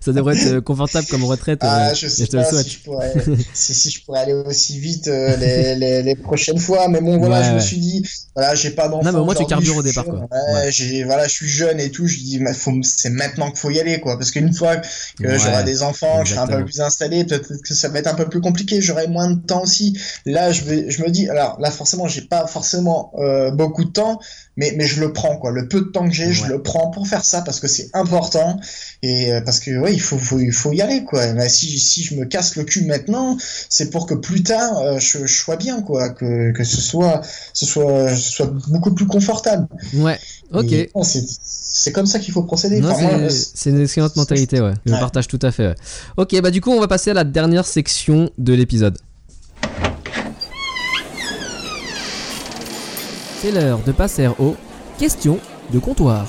ça devrait être euh, confortable comme retraite. Ah, euh, je sais pas si je, pourrais, si, je pourrais aller aussi vite les, les, les, prochaines fois, mais bon, voilà, je me suis dit, voilà, j'ai pas d'enfant. Non, mais moins tu carbures au départ, quoi. Ouais, j'ai, voilà, je suis jeune et tout, je dis, c'est maintenant qu'il faut y aller, quoi, parce qu'une fois que j'aurai des enfants, je serai un peu plus installé, peut-être que ça va être un peu plus compliqué, j'aurai moins de temps aussi. Là, je, vais, je me dis, alors là, forcément, j'ai pas forcément beaucoup de temps, mais, mais je le prends, quoi. Le peu de temps que j'ai, je le prends pour faire ça parce que c'est important et euh, parce que ouais, il faut, faut, il faut y aller quoi. Mais si, si je me casse le cul maintenant, c'est pour que plus tard euh, je, je, sois bien quoi, que, que ce soit ce soit ce soit beaucoup plus confortable. Ouais. Ok. C'est comme ça qu'il faut procéder. c'est une excellente mentalité, ouais. Je partage tout à fait. Ok, bah du coup, on va passer à la dernière section de l'épisode. C'est l'heure de passer aux questions de comptoir.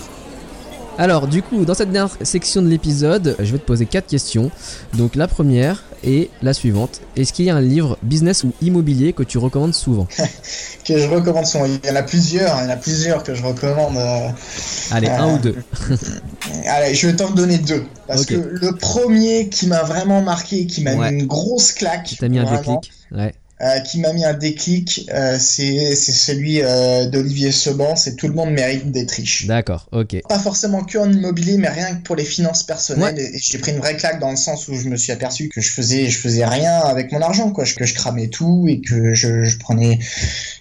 Alors, du coup, dans cette dernière section de l'épisode, je vais te poser quatre questions. Donc, la première est la suivante Est-ce qu'il y a un livre business ou immobilier que tu recommandes souvent? [LAUGHS] Que je recommande souvent. Il y en a plusieurs. Il y en a plusieurs que je recommande. Euh, Allez, un ou deux. [LAUGHS] Allez, je vais t'en donner deux. Parce que le premier qui m'a vraiment marqué, qui m'a mis une grosse claque. Qui t'a mis un déclic. Ouais. Euh, qui m'a mis un déclic, euh, c'est celui euh, d'Olivier Seban, c'est tout le monde mérite d'être riche. D'accord, ok. Pas forcément que en immobilier, mais rien que pour les finances personnelles. Et, j'ai pris une vraie claque dans le sens où je me suis aperçu que je faisais, je faisais rien avec mon argent, quoi, que je cramais tout et que je, je prenais,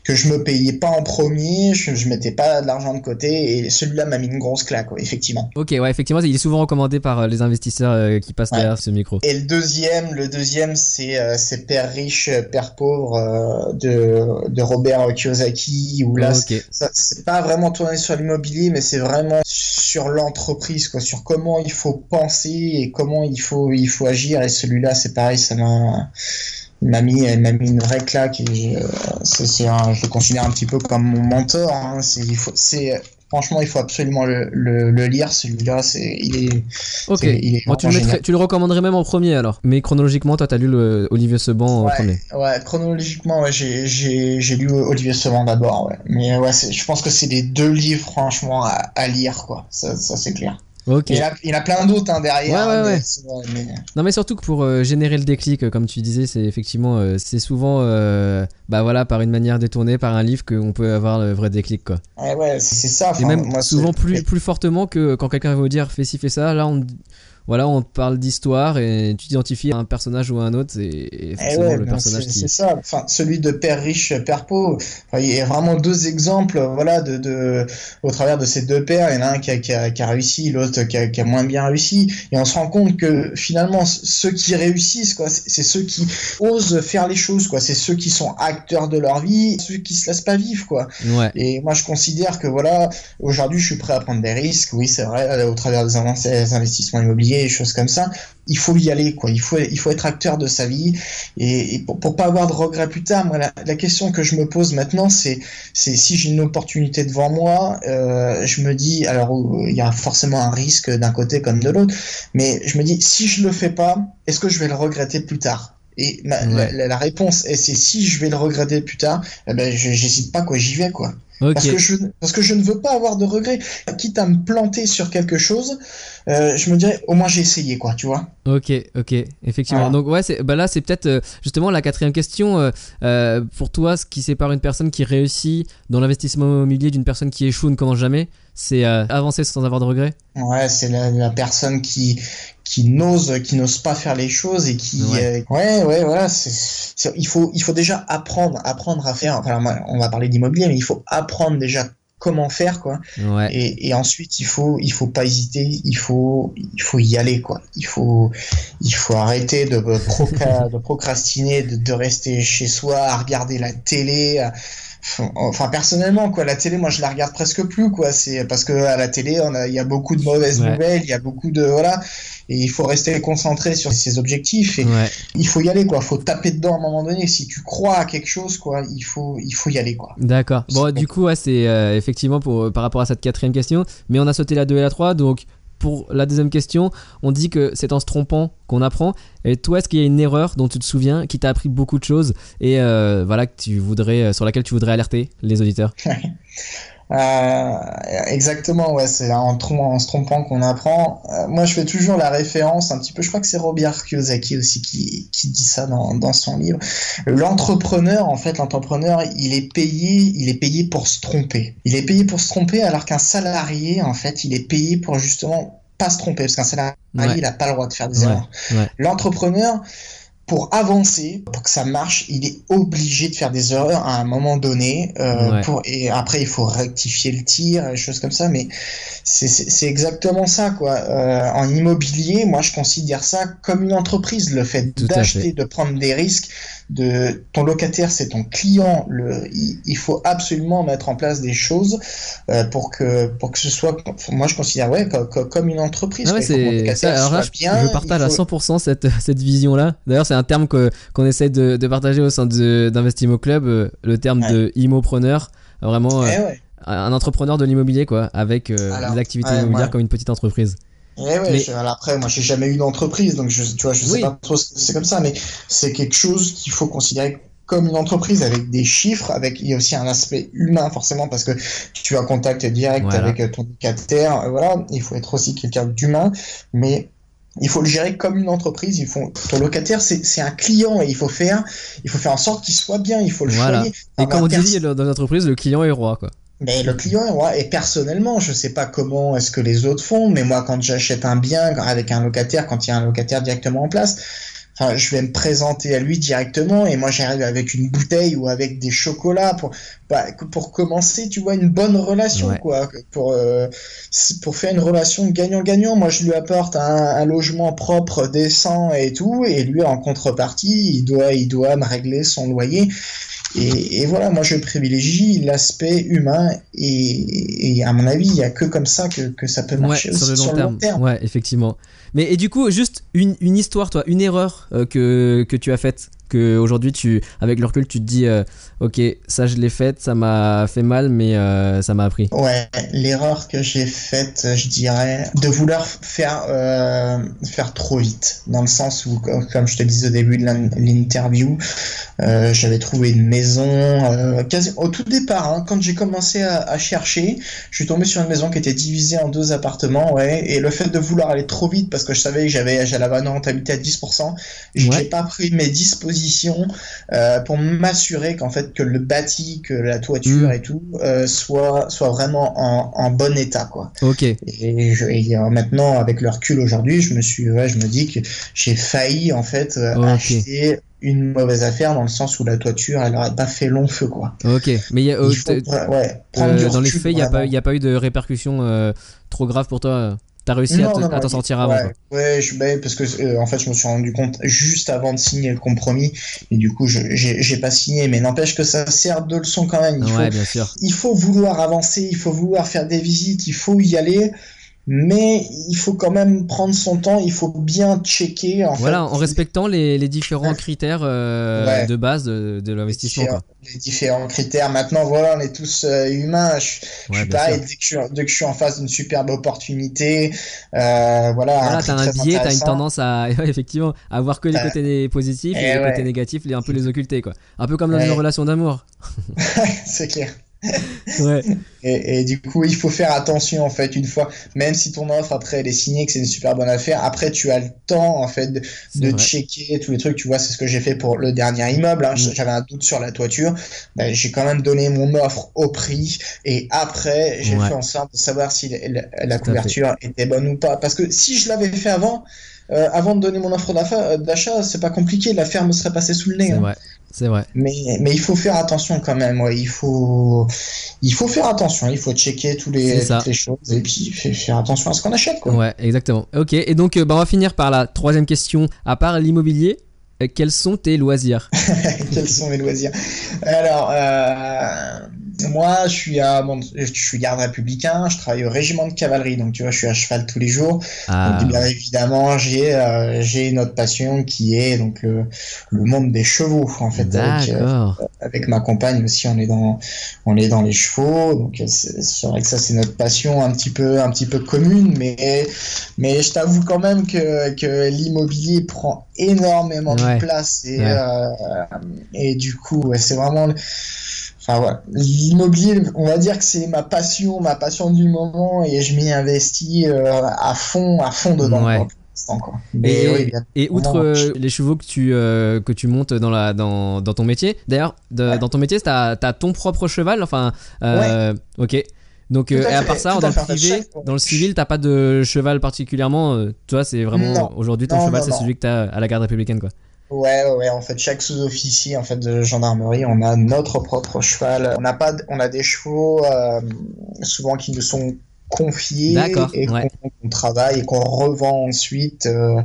que je me payais pas en premier, je, je mettais pas de l'argent de côté et celui-là m'a mis une grosse claque, effectivement. Ok, ouais, effectivement, il est souvent recommandé par les investisseurs qui passent derrière ce micro. Et le deuxième, le deuxième, c'est c'est Père riche, Père pauvre euh, de, de, Robert Kiyosaki où là c'est pas vraiment tourné sur l'immobilier mais c'est vraiment sur l'entreprise quoi sur comment il faut penser et comment il faut il faut agir et celui-là c'est pareil ça m'a m'a mis, m'a mis une vraie claque et euh, c'est, je le considère un petit peu comme mon mentor. Hein. C'est, il faut, c'est Franchement, il faut absolument le, le, lire. Celui-là, c'est, il est. Ok. tu, le tu, le recommanderais même en premier alors. Mais chronologiquement, toi, t'as lu le Olivier Seban en premier. Ouais, chronologiquement, ouais, j'ai, j'ai, j'ai lu Olivier Seban d'abord. Ouais. Mais ouais, je pense que c'est les deux livres, franchement, à, à lire, quoi. Ça, ça c'est clair. Il, a, plein d'autres hein, derrière. Ouais, ouais, Non, mais surtout que pour euh, générer le déclic, euh, comme tu disais, c'est effectivement, euh, c'est souvent, bah voilà, par une manière détournée, par un livre, qu'on peut avoir le vrai déclic, quoi. Ouais, c'est ça. Et même souvent plus, plus fortement que quand quelqu'un va vous dire fais ci, fais ça. Là, on, voilà, on parle d'histoire et tu identifies un personnage ou un autre, et, eh forcément le personnage qui. C'est ça, enfin, celui de Père riche, Père pauvre. il y a vraiment deux exemples, voilà, de, de, au travers de ces deux pères. Il y en a un qui a, qui a, qui a réussi, l'autre qui a, qui a, moins bien réussi. Et on se rend compte que finalement, ceux qui réussissent, quoi, c'est ceux qui osent faire les choses, quoi. C'est ceux qui sont acteurs de leur vie, ceux qui se laissent pas vivre, quoi. Ouais. Et moi, je considère que voilà, aujourd'hui, je suis prêt à prendre des risques. Oui, c'est vrai, au travers des investissements immobiliers choses comme ça. Il faut y aller, quoi. Il faut, il faut être acteur de sa vie et, pour, pour, pas avoir de regrets plus tard. Moi, la, question que je me pose maintenant, c'est, c'est si j'ai une opportunité devant moi, euh, je me dis, alors il y a forcément un risque d'un côté comme de l'autre, mais je me dis, si je le fais pas, est-ce que je vais le regretter plus tard? Et la, réponse est c'est si je vais le regretter plus tard, eh ben j'hésite pas quoi, j'y vais quoi. Parce, que je, parce que je ne veux pas avoir de regrets. Quitte à me planter sur quelque chose, euh, je me dirais au moins j'ai essayé, quoi, tu vois. Ok, ok, effectivement. Donc ouais, bah là c'est peut-être euh, justement la quatrième question. Euh, pour toi, ce qui sépare une personne qui réussit dans l'investissement immobilier d'une personne qui échoue ne commence jamais, c'est avancer sans avoir de regrets. Ouais, c'est la, la, personne qui qui n'ose qui n'ose pas faire les choses et qui ouais ouais, ouais voilà il faut il faut déjà apprendre apprendre à faire enfin on va parler d'immobilier mais il faut apprendre déjà comment faire quoi. Et, ensuite il faut il faut pas hésiter, il faut il faut y aller quoi. Il faut il faut arrêter de, de [LAUGHS] procrastiner, de, de, rester chez soi à regarder la télé. Enfin personnellement quoi, la télé moi je la regarde presque plus quoi. C'est parce que à la télé on a il y a beaucoup de mauvaises nouvelles, il y a beaucoup de voilà. Et il faut rester concentré sur ses objectifs et il faut y aller quoi. Faut taper dedans à un moment donné. Si tu crois à quelque chose quoi il faut il faut y aller quoi. D'accord. Bon du coup ouais, c'est euh, effectivement pour par rapport à cette quatrième question mais on a sauté la 2 et la 3 donc pour la deuxième question, on dit que c'est en se trompant qu'on apprend. Et toi, est-ce qu'il y a une erreur dont tu te souviens qui t'a appris beaucoup de choses et euh, voilà que tu voudrais, sur laquelle tu voudrais alerter les auditeurs? [LAUGHS] Euh, exactement, ouais, c'est en, en, se trompant qu'on apprend. Euh, moi, je fais toujours la référence, un petit peu, je crois que c'est Robert Kiyosaki aussi qui, qui dit ça dans, dans son livre. L'entrepreneur, en fait, l'entrepreneur, il est payé, il est payé pour se tromper. Il est payé pour se tromper, alors qu'un salarié, en fait, il est payé pour justement pas se tromper, parce qu'un salarié, il n'a pas le droit de faire des erreurs. L'entrepreneur, pour avancer, pour que ça marche, il est obligé de faire des erreurs à un moment donné. Euh, pour, et après, il faut rectifier le tir, et choses comme ça. Mais c'est exactement ça, quoi. Euh, en immobilier, moi, je considère ça comme une entreprise. Le fait d'acheter, de prendre des risques, de ton locataire, c'est ton client. Le, il, faut absolument mettre en place des choses euh, pour que pour que ce soit. Moi, je considère ouais comme, une entreprise. Ah ça, alors je, partage à 100% cette cette vision là. D'ailleurs, c'est un terme que qu'on essaie de, de, partager au sein d'Investimo Club, euh, le terme de immopreneur. Vraiment. Euh, eh un entrepreneur de l'immobilier quoi avec des activités immobilières comme une petite entreprise eh ouais, après, moi, j'ai jamais eu d'entreprise, donc je, tu vois, je sais pas trop c'est comme ça, mais c'est quelque chose qu'il faut considérer comme une entreprise avec des chiffres, avec il y a aussi un aspect humain forcément parce que tu as contact direct avec ton locataire, euh, voilà, il faut être aussi quelqu'un d'humain, mais il faut le gérer comme une entreprise. Il faut ton locataire, c'est un client et il faut faire, il faut faire en sorte qu'il soit bien. Il faut le voilà. choyer. Et comme on dit dans l'entreprise, le client est roi, quoi. Mais le client est roi. Et personnellement, je sais pas comment est-ce que les autres font, mais moi, quand j'achète un bien avec un locataire, quand il y a un locataire directement en place, enfin, je vais me présenter à lui directement et moi, j'arrive avec une bouteille ou avec des chocolats pour, bah, pour commencer, tu vois, une bonne relation, quoi. Pour, euh, pour faire une relation gagnant-gagnant. Moi, je lui apporte un, un, logement propre, décent et tout, et lui, en contrepartie, il doit, il doit me régler son loyer. Et, voilà, moi je privilégie l'aspect humain et, à mon avis, il n'y a que comme ça que, que ça peut marcher sur, le long, terme. Ouais, effectivement. Mais et du coup, juste une, une histoire, toi, une erreur euh, que, que tu as faite que aujourd'hui tu avec le recul tu te dis euh, ok ça je l'ai faite ça m'a fait mal mais euh, ça m'a appris. Ouais l'erreur que j'ai faite je dirais de vouloir faire euh, faire trop vite dans le sens où comme je te disais au début de l'interview j'avais trouvé une maison quasi au tout départ hein, quand j'ai commencé à, chercher je suis tombé sur une maison qui était divisée en deux appartements ouais et le fait de vouloir aller trop vite parce que je savais que j'avais j'allais avoir une rentabilité à 10% j'ai pas pris mes dispositions euh, pour m'assurer qu'en fait que le bâti, que la toiture mm. et tout euh, soit soit vraiment en, en, bon état quoi. Ok. Et, je, maintenant avec le recul aujourd'hui, je me suis ouais, je me dis que j'ai failli en fait euh, acheter une mauvaise affaire dans le sens où la toiture elle aurait pas fait long feu quoi. Ok, mais y a, ouais, dans les faits il n'y a, pas, a pas eu de répercussions trop graves pour toi T'as réussi à t'en sortir avant. Ouais, je, bah, parce que euh, en fait, je me suis rendu compte juste avant de signer le compromis, et du coup, j'ai pas signé. Mais n'empêche que ça sert de leçon quand même. Il, ouais, bien sûr. il faut vouloir avancer, il faut vouloir faire des visites, il faut y aller mais il faut quand même prendre son temps, il faut bien checker. En voilà, en respectant les, les différents critères euh, de base de, de l'investissement. Les, différents critères. Maintenant, voilà, on est tous euh, humains. Je, je suis pareil, dès que je, je, suis en face d'une superbe opportunité, euh, voilà. Voilà, t'as un biais, t'as une tendance à, [LAUGHS] effectivement, à voir que les côtés positifs et, les côtés négatifs, les, un peu les occulter, quoi. Un peu comme dans une relation d'amour. [LAUGHS] [LAUGHS] c'est clair. Ouais. et, et, du coup, il faut faire attention en fait une fois, même si ton offre après elle est signée, que c'est une super bonne affaire. Après, tu as le temps en fait de, de checker tous les trucs. Tu vois, c'est ce que j'ai fait pour le dernier immeuble. Hein. Mm. J'avais un doute sur la toiture, ben, j'ai quand même donné mon offre au prix et après j'ai fait en sorte de savoir si la, la couverture était bonne ou pas. Parce que si je l'avais fait avant, avant de donner mon offre d'achat, c'est pas compliqué, la ferme serait passée sous le nez. Hein. C'est vrai. Mais, mais il faut faire attention quand même. Ouais. Il, faut, il faut faire attention. Il faut checker tous les, toutes les choses et puis faire attention à ce qu'on achète. Quoi. Ouais, exactement. Ok, et donc bah, on va finir par la troisième question. À part l'immobilier, euh, quels sont tes loisirs? [LAUGHS] Quels sont mes loisirs? Alors, euh, moi, je suis à, je suis garde républicain, je travaille au régiment de cavalerie, donc tu vois, je suis à cheval tous les jours. Ah. Donc, bien évidemment, j'ai euh, j'ai une autre passion qui est donc le, le monde des chevaux, en fait. Avec, euh, avec, ma compagne aussi, on est dans on est dans les chevaux, donc c'est vrai que ça c'est notre passion un petit peu un petit peu commune, mais mais je t'avoue quand même que que l'immobilier prend énormément de place et euh, et du coup, c'est vraiment L'immobilier, on va dire que c'est ma passion, ma passion du moment et je m'y investis euh, à fond, à fond dedans. et, outre euh, les chevaux que tu, euh, que tu montes dans, la, dans, dans ton métier, d'ailleurs, dans ton métier, tu as, ton propre cheval, enfin, ok. Donc, et à part ça, dans le privé, dans le civil, t'as pas de cheval particulièrement. toi, c'est vraiment aujourd'hui ton cheval, c'est celui que tu as à la garde républicaine, quoi. Ouais, ouais, en fait, chaque sous-officier en fait de gendarmerie, on a notre propre cheval. On n'a pas, on a des chevaux euh, souvent qui nous sont confiés et qu'on travaille et qu'on revend ensuite. Euh,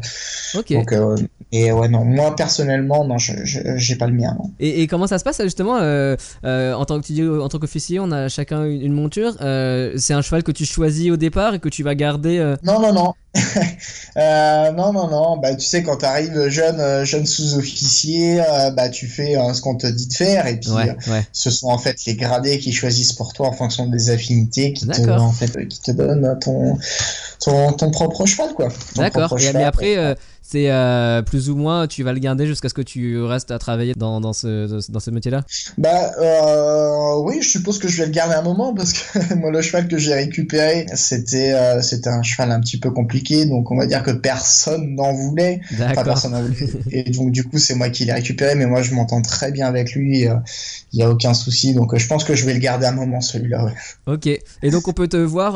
ok. Donc, euh, et ouais, non, moi personnellement, non, je j'ai pas le mien. Et, et, comment ça se passe justement euh, euh, en tant que en tant qu'officier, on a chacun une, monture. Euh, c'est un cheval que tu choisis au départ et que tu vas garder. Non, non, non. [LAUGHS] non, non, non. Bah, tu sais, quand tu arrives jeune, jeune sous-officier, bah, tu fais ce qu'on te dit de faire. Et puis, ce sont en fait les gradés qui choisissent pour toi en fonction des affinités qui te, en fait, qui te donnent ton, ton, ton propre cheval, quoi. D'accord. Mais après, c'est euh, plus ou moins tu vas le garder jusqu'à ce que tu restes à travailler dans, dans ce, dans ce métier-là? Bah euh, oui, je suppose que je vais le garder un moment parce que [LAUGHS] moi le cheval que j'ai récupéré, c'était euh, c'était un cheval un petit peu compliqué, donc on va dire que personne n'en voulait. Enfin, personne. [LAUGHS] Et donc du coup c'est moi qui l'ai récupéré, mais moi je m'entends très bien avec lui, il n'y a aucun souci, donc je pense que je vais le garder un moment celui-là. Ok, et donc on peut te voir,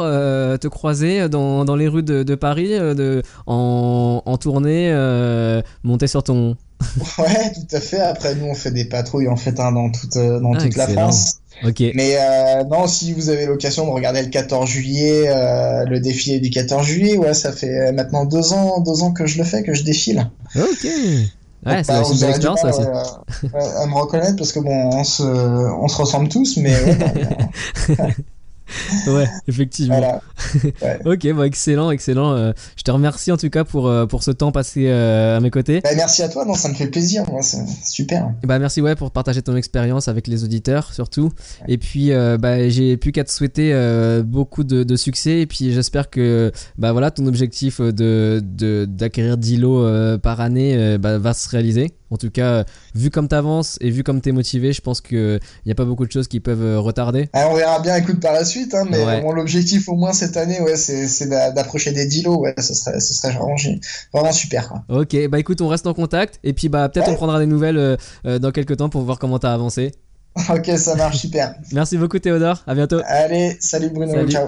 te croiser dans, dans les rues de, de Paris de, en, en tournée euh, monter sur ton. [LAUGHS] ouais, tout à fait. Après, nous, on fait des patrouilles en fait hein, dans toute, euh, dans ah, toute la France. Ok. Mais euh, non, si vous avez l'occasion de regarder le 14 juillet, le défilé du 14 juillet, ouais, ça fait maintenant deux ans, deux ans que je le fais, que je défile. Ok. Ouais, c'est bah, une belle expérience aussi. à me reconnaître parce que bon, on se, on se ressemble tous, mais. ouais, [LAUGHS] [LAUGHS] effectivement. [LAUGHS] ok, bon, excellent, excellent. Euh, je te remercie en tout cas pour, euh, pour ce temps passé euh, à mes côtés. Bah, merci à toi, non, ça me fait plaisir, moi, c'est super. Bah, merci ouais, pour partager ton expérience avec les auditeurs surtout. Et puis, bah, j'ai plus qu'à te souhaiter beaucoup de, de, succès. Et puis, j'espère que bah, voilà, ton objectif de, d'acquérir 10 lots par année bah, va se réaliser. En tout cas, vu comme t'avances et vu comme t'es motivé, je pense qu'il n'y a pas beaucoup de choses qui peuvent euh, retarder. Ah, on verra bien, écoute, par la suite. Hein, mais l'objectif au moins cette année, ouais, c'est d'approcher des dilos. Ouais, ce serait, ce serait vraiment, vraiment super. Quoi. Ok, bah écoute, on reste en contact. Et puis, bah peut-être on prendra des nouvelles euh, euh, dans quelques temps pour voir comment t'as avancé. [LAUGHS] ok, ça marche, super. [LAUGHS] Merci beaucoup, Théodore. À bientôt. Allez, salut Bruno. Ciao.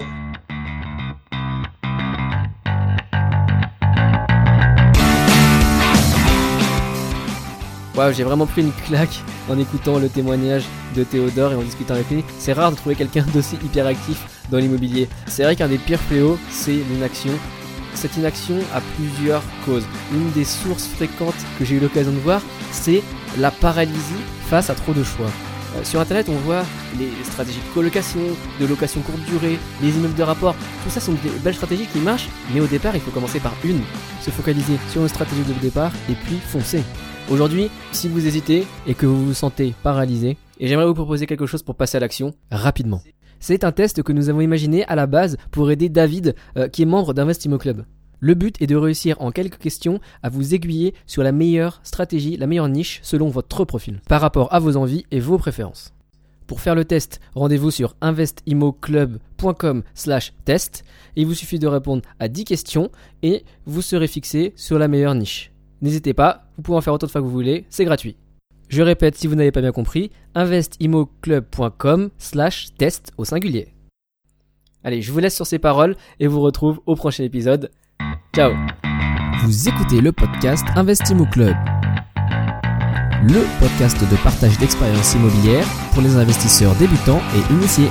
J'ai vraiment pris une claque en écoutant le témoignage de Théodore et en discutant avec lui. C'est rare de trouver quelqu'un d'aussi hyperactif dans l'immobilier. C'est vrai qu'un des pires fléaux, c'est l'inaction. Cette inaction a plusieurs causes. Une des sources fréquentes que j'ai eu l'occasion de voir, c'est la paralysie face à trop de choix. Euh, sur internet, on voit les stratégies de colocation, de location courte durée, les immeubles de rapport. Tout ça sont des belles stratégies qui marchent, mais au départ, il faut commencer par une. Se focaliser sur une stratégie de départ et puis foncer. Aujourd'hui, si vous hésitez et que vous vous sentez paralysé, et j'aimerais vous proposer quelque chose pour passer à l'action rapidement. C'est un test que nous avons imaginé à la base pour aider David, euh, qui est membre d'Investimo Club. Le but est de réussir en quelques questions à vous aiguiller sur la meilleure stratégie, la meilleure niche selon votre profil, par rapport à vos envies et vos préférences. Pour faire le test, rendez-vous sur investimoclub.com slash test il vous suffit de répondre à 10 questions et vous serez fixé sur la meilleure niche. N'hésitez pas, vous pouvez en faire autant de fois que vous voulez, c'est gratuit. Je répète si vous n'avez pas bien compris, investimoclub.com slash test au singulier. Allez, je vous laisse sur ces paroles et vous retrouve au prochain épisode. Ciao Vous écoutez le podcast Investimo Club, le podcast de partage d'expériences immobilières pour les investisseurs débutants et initiés.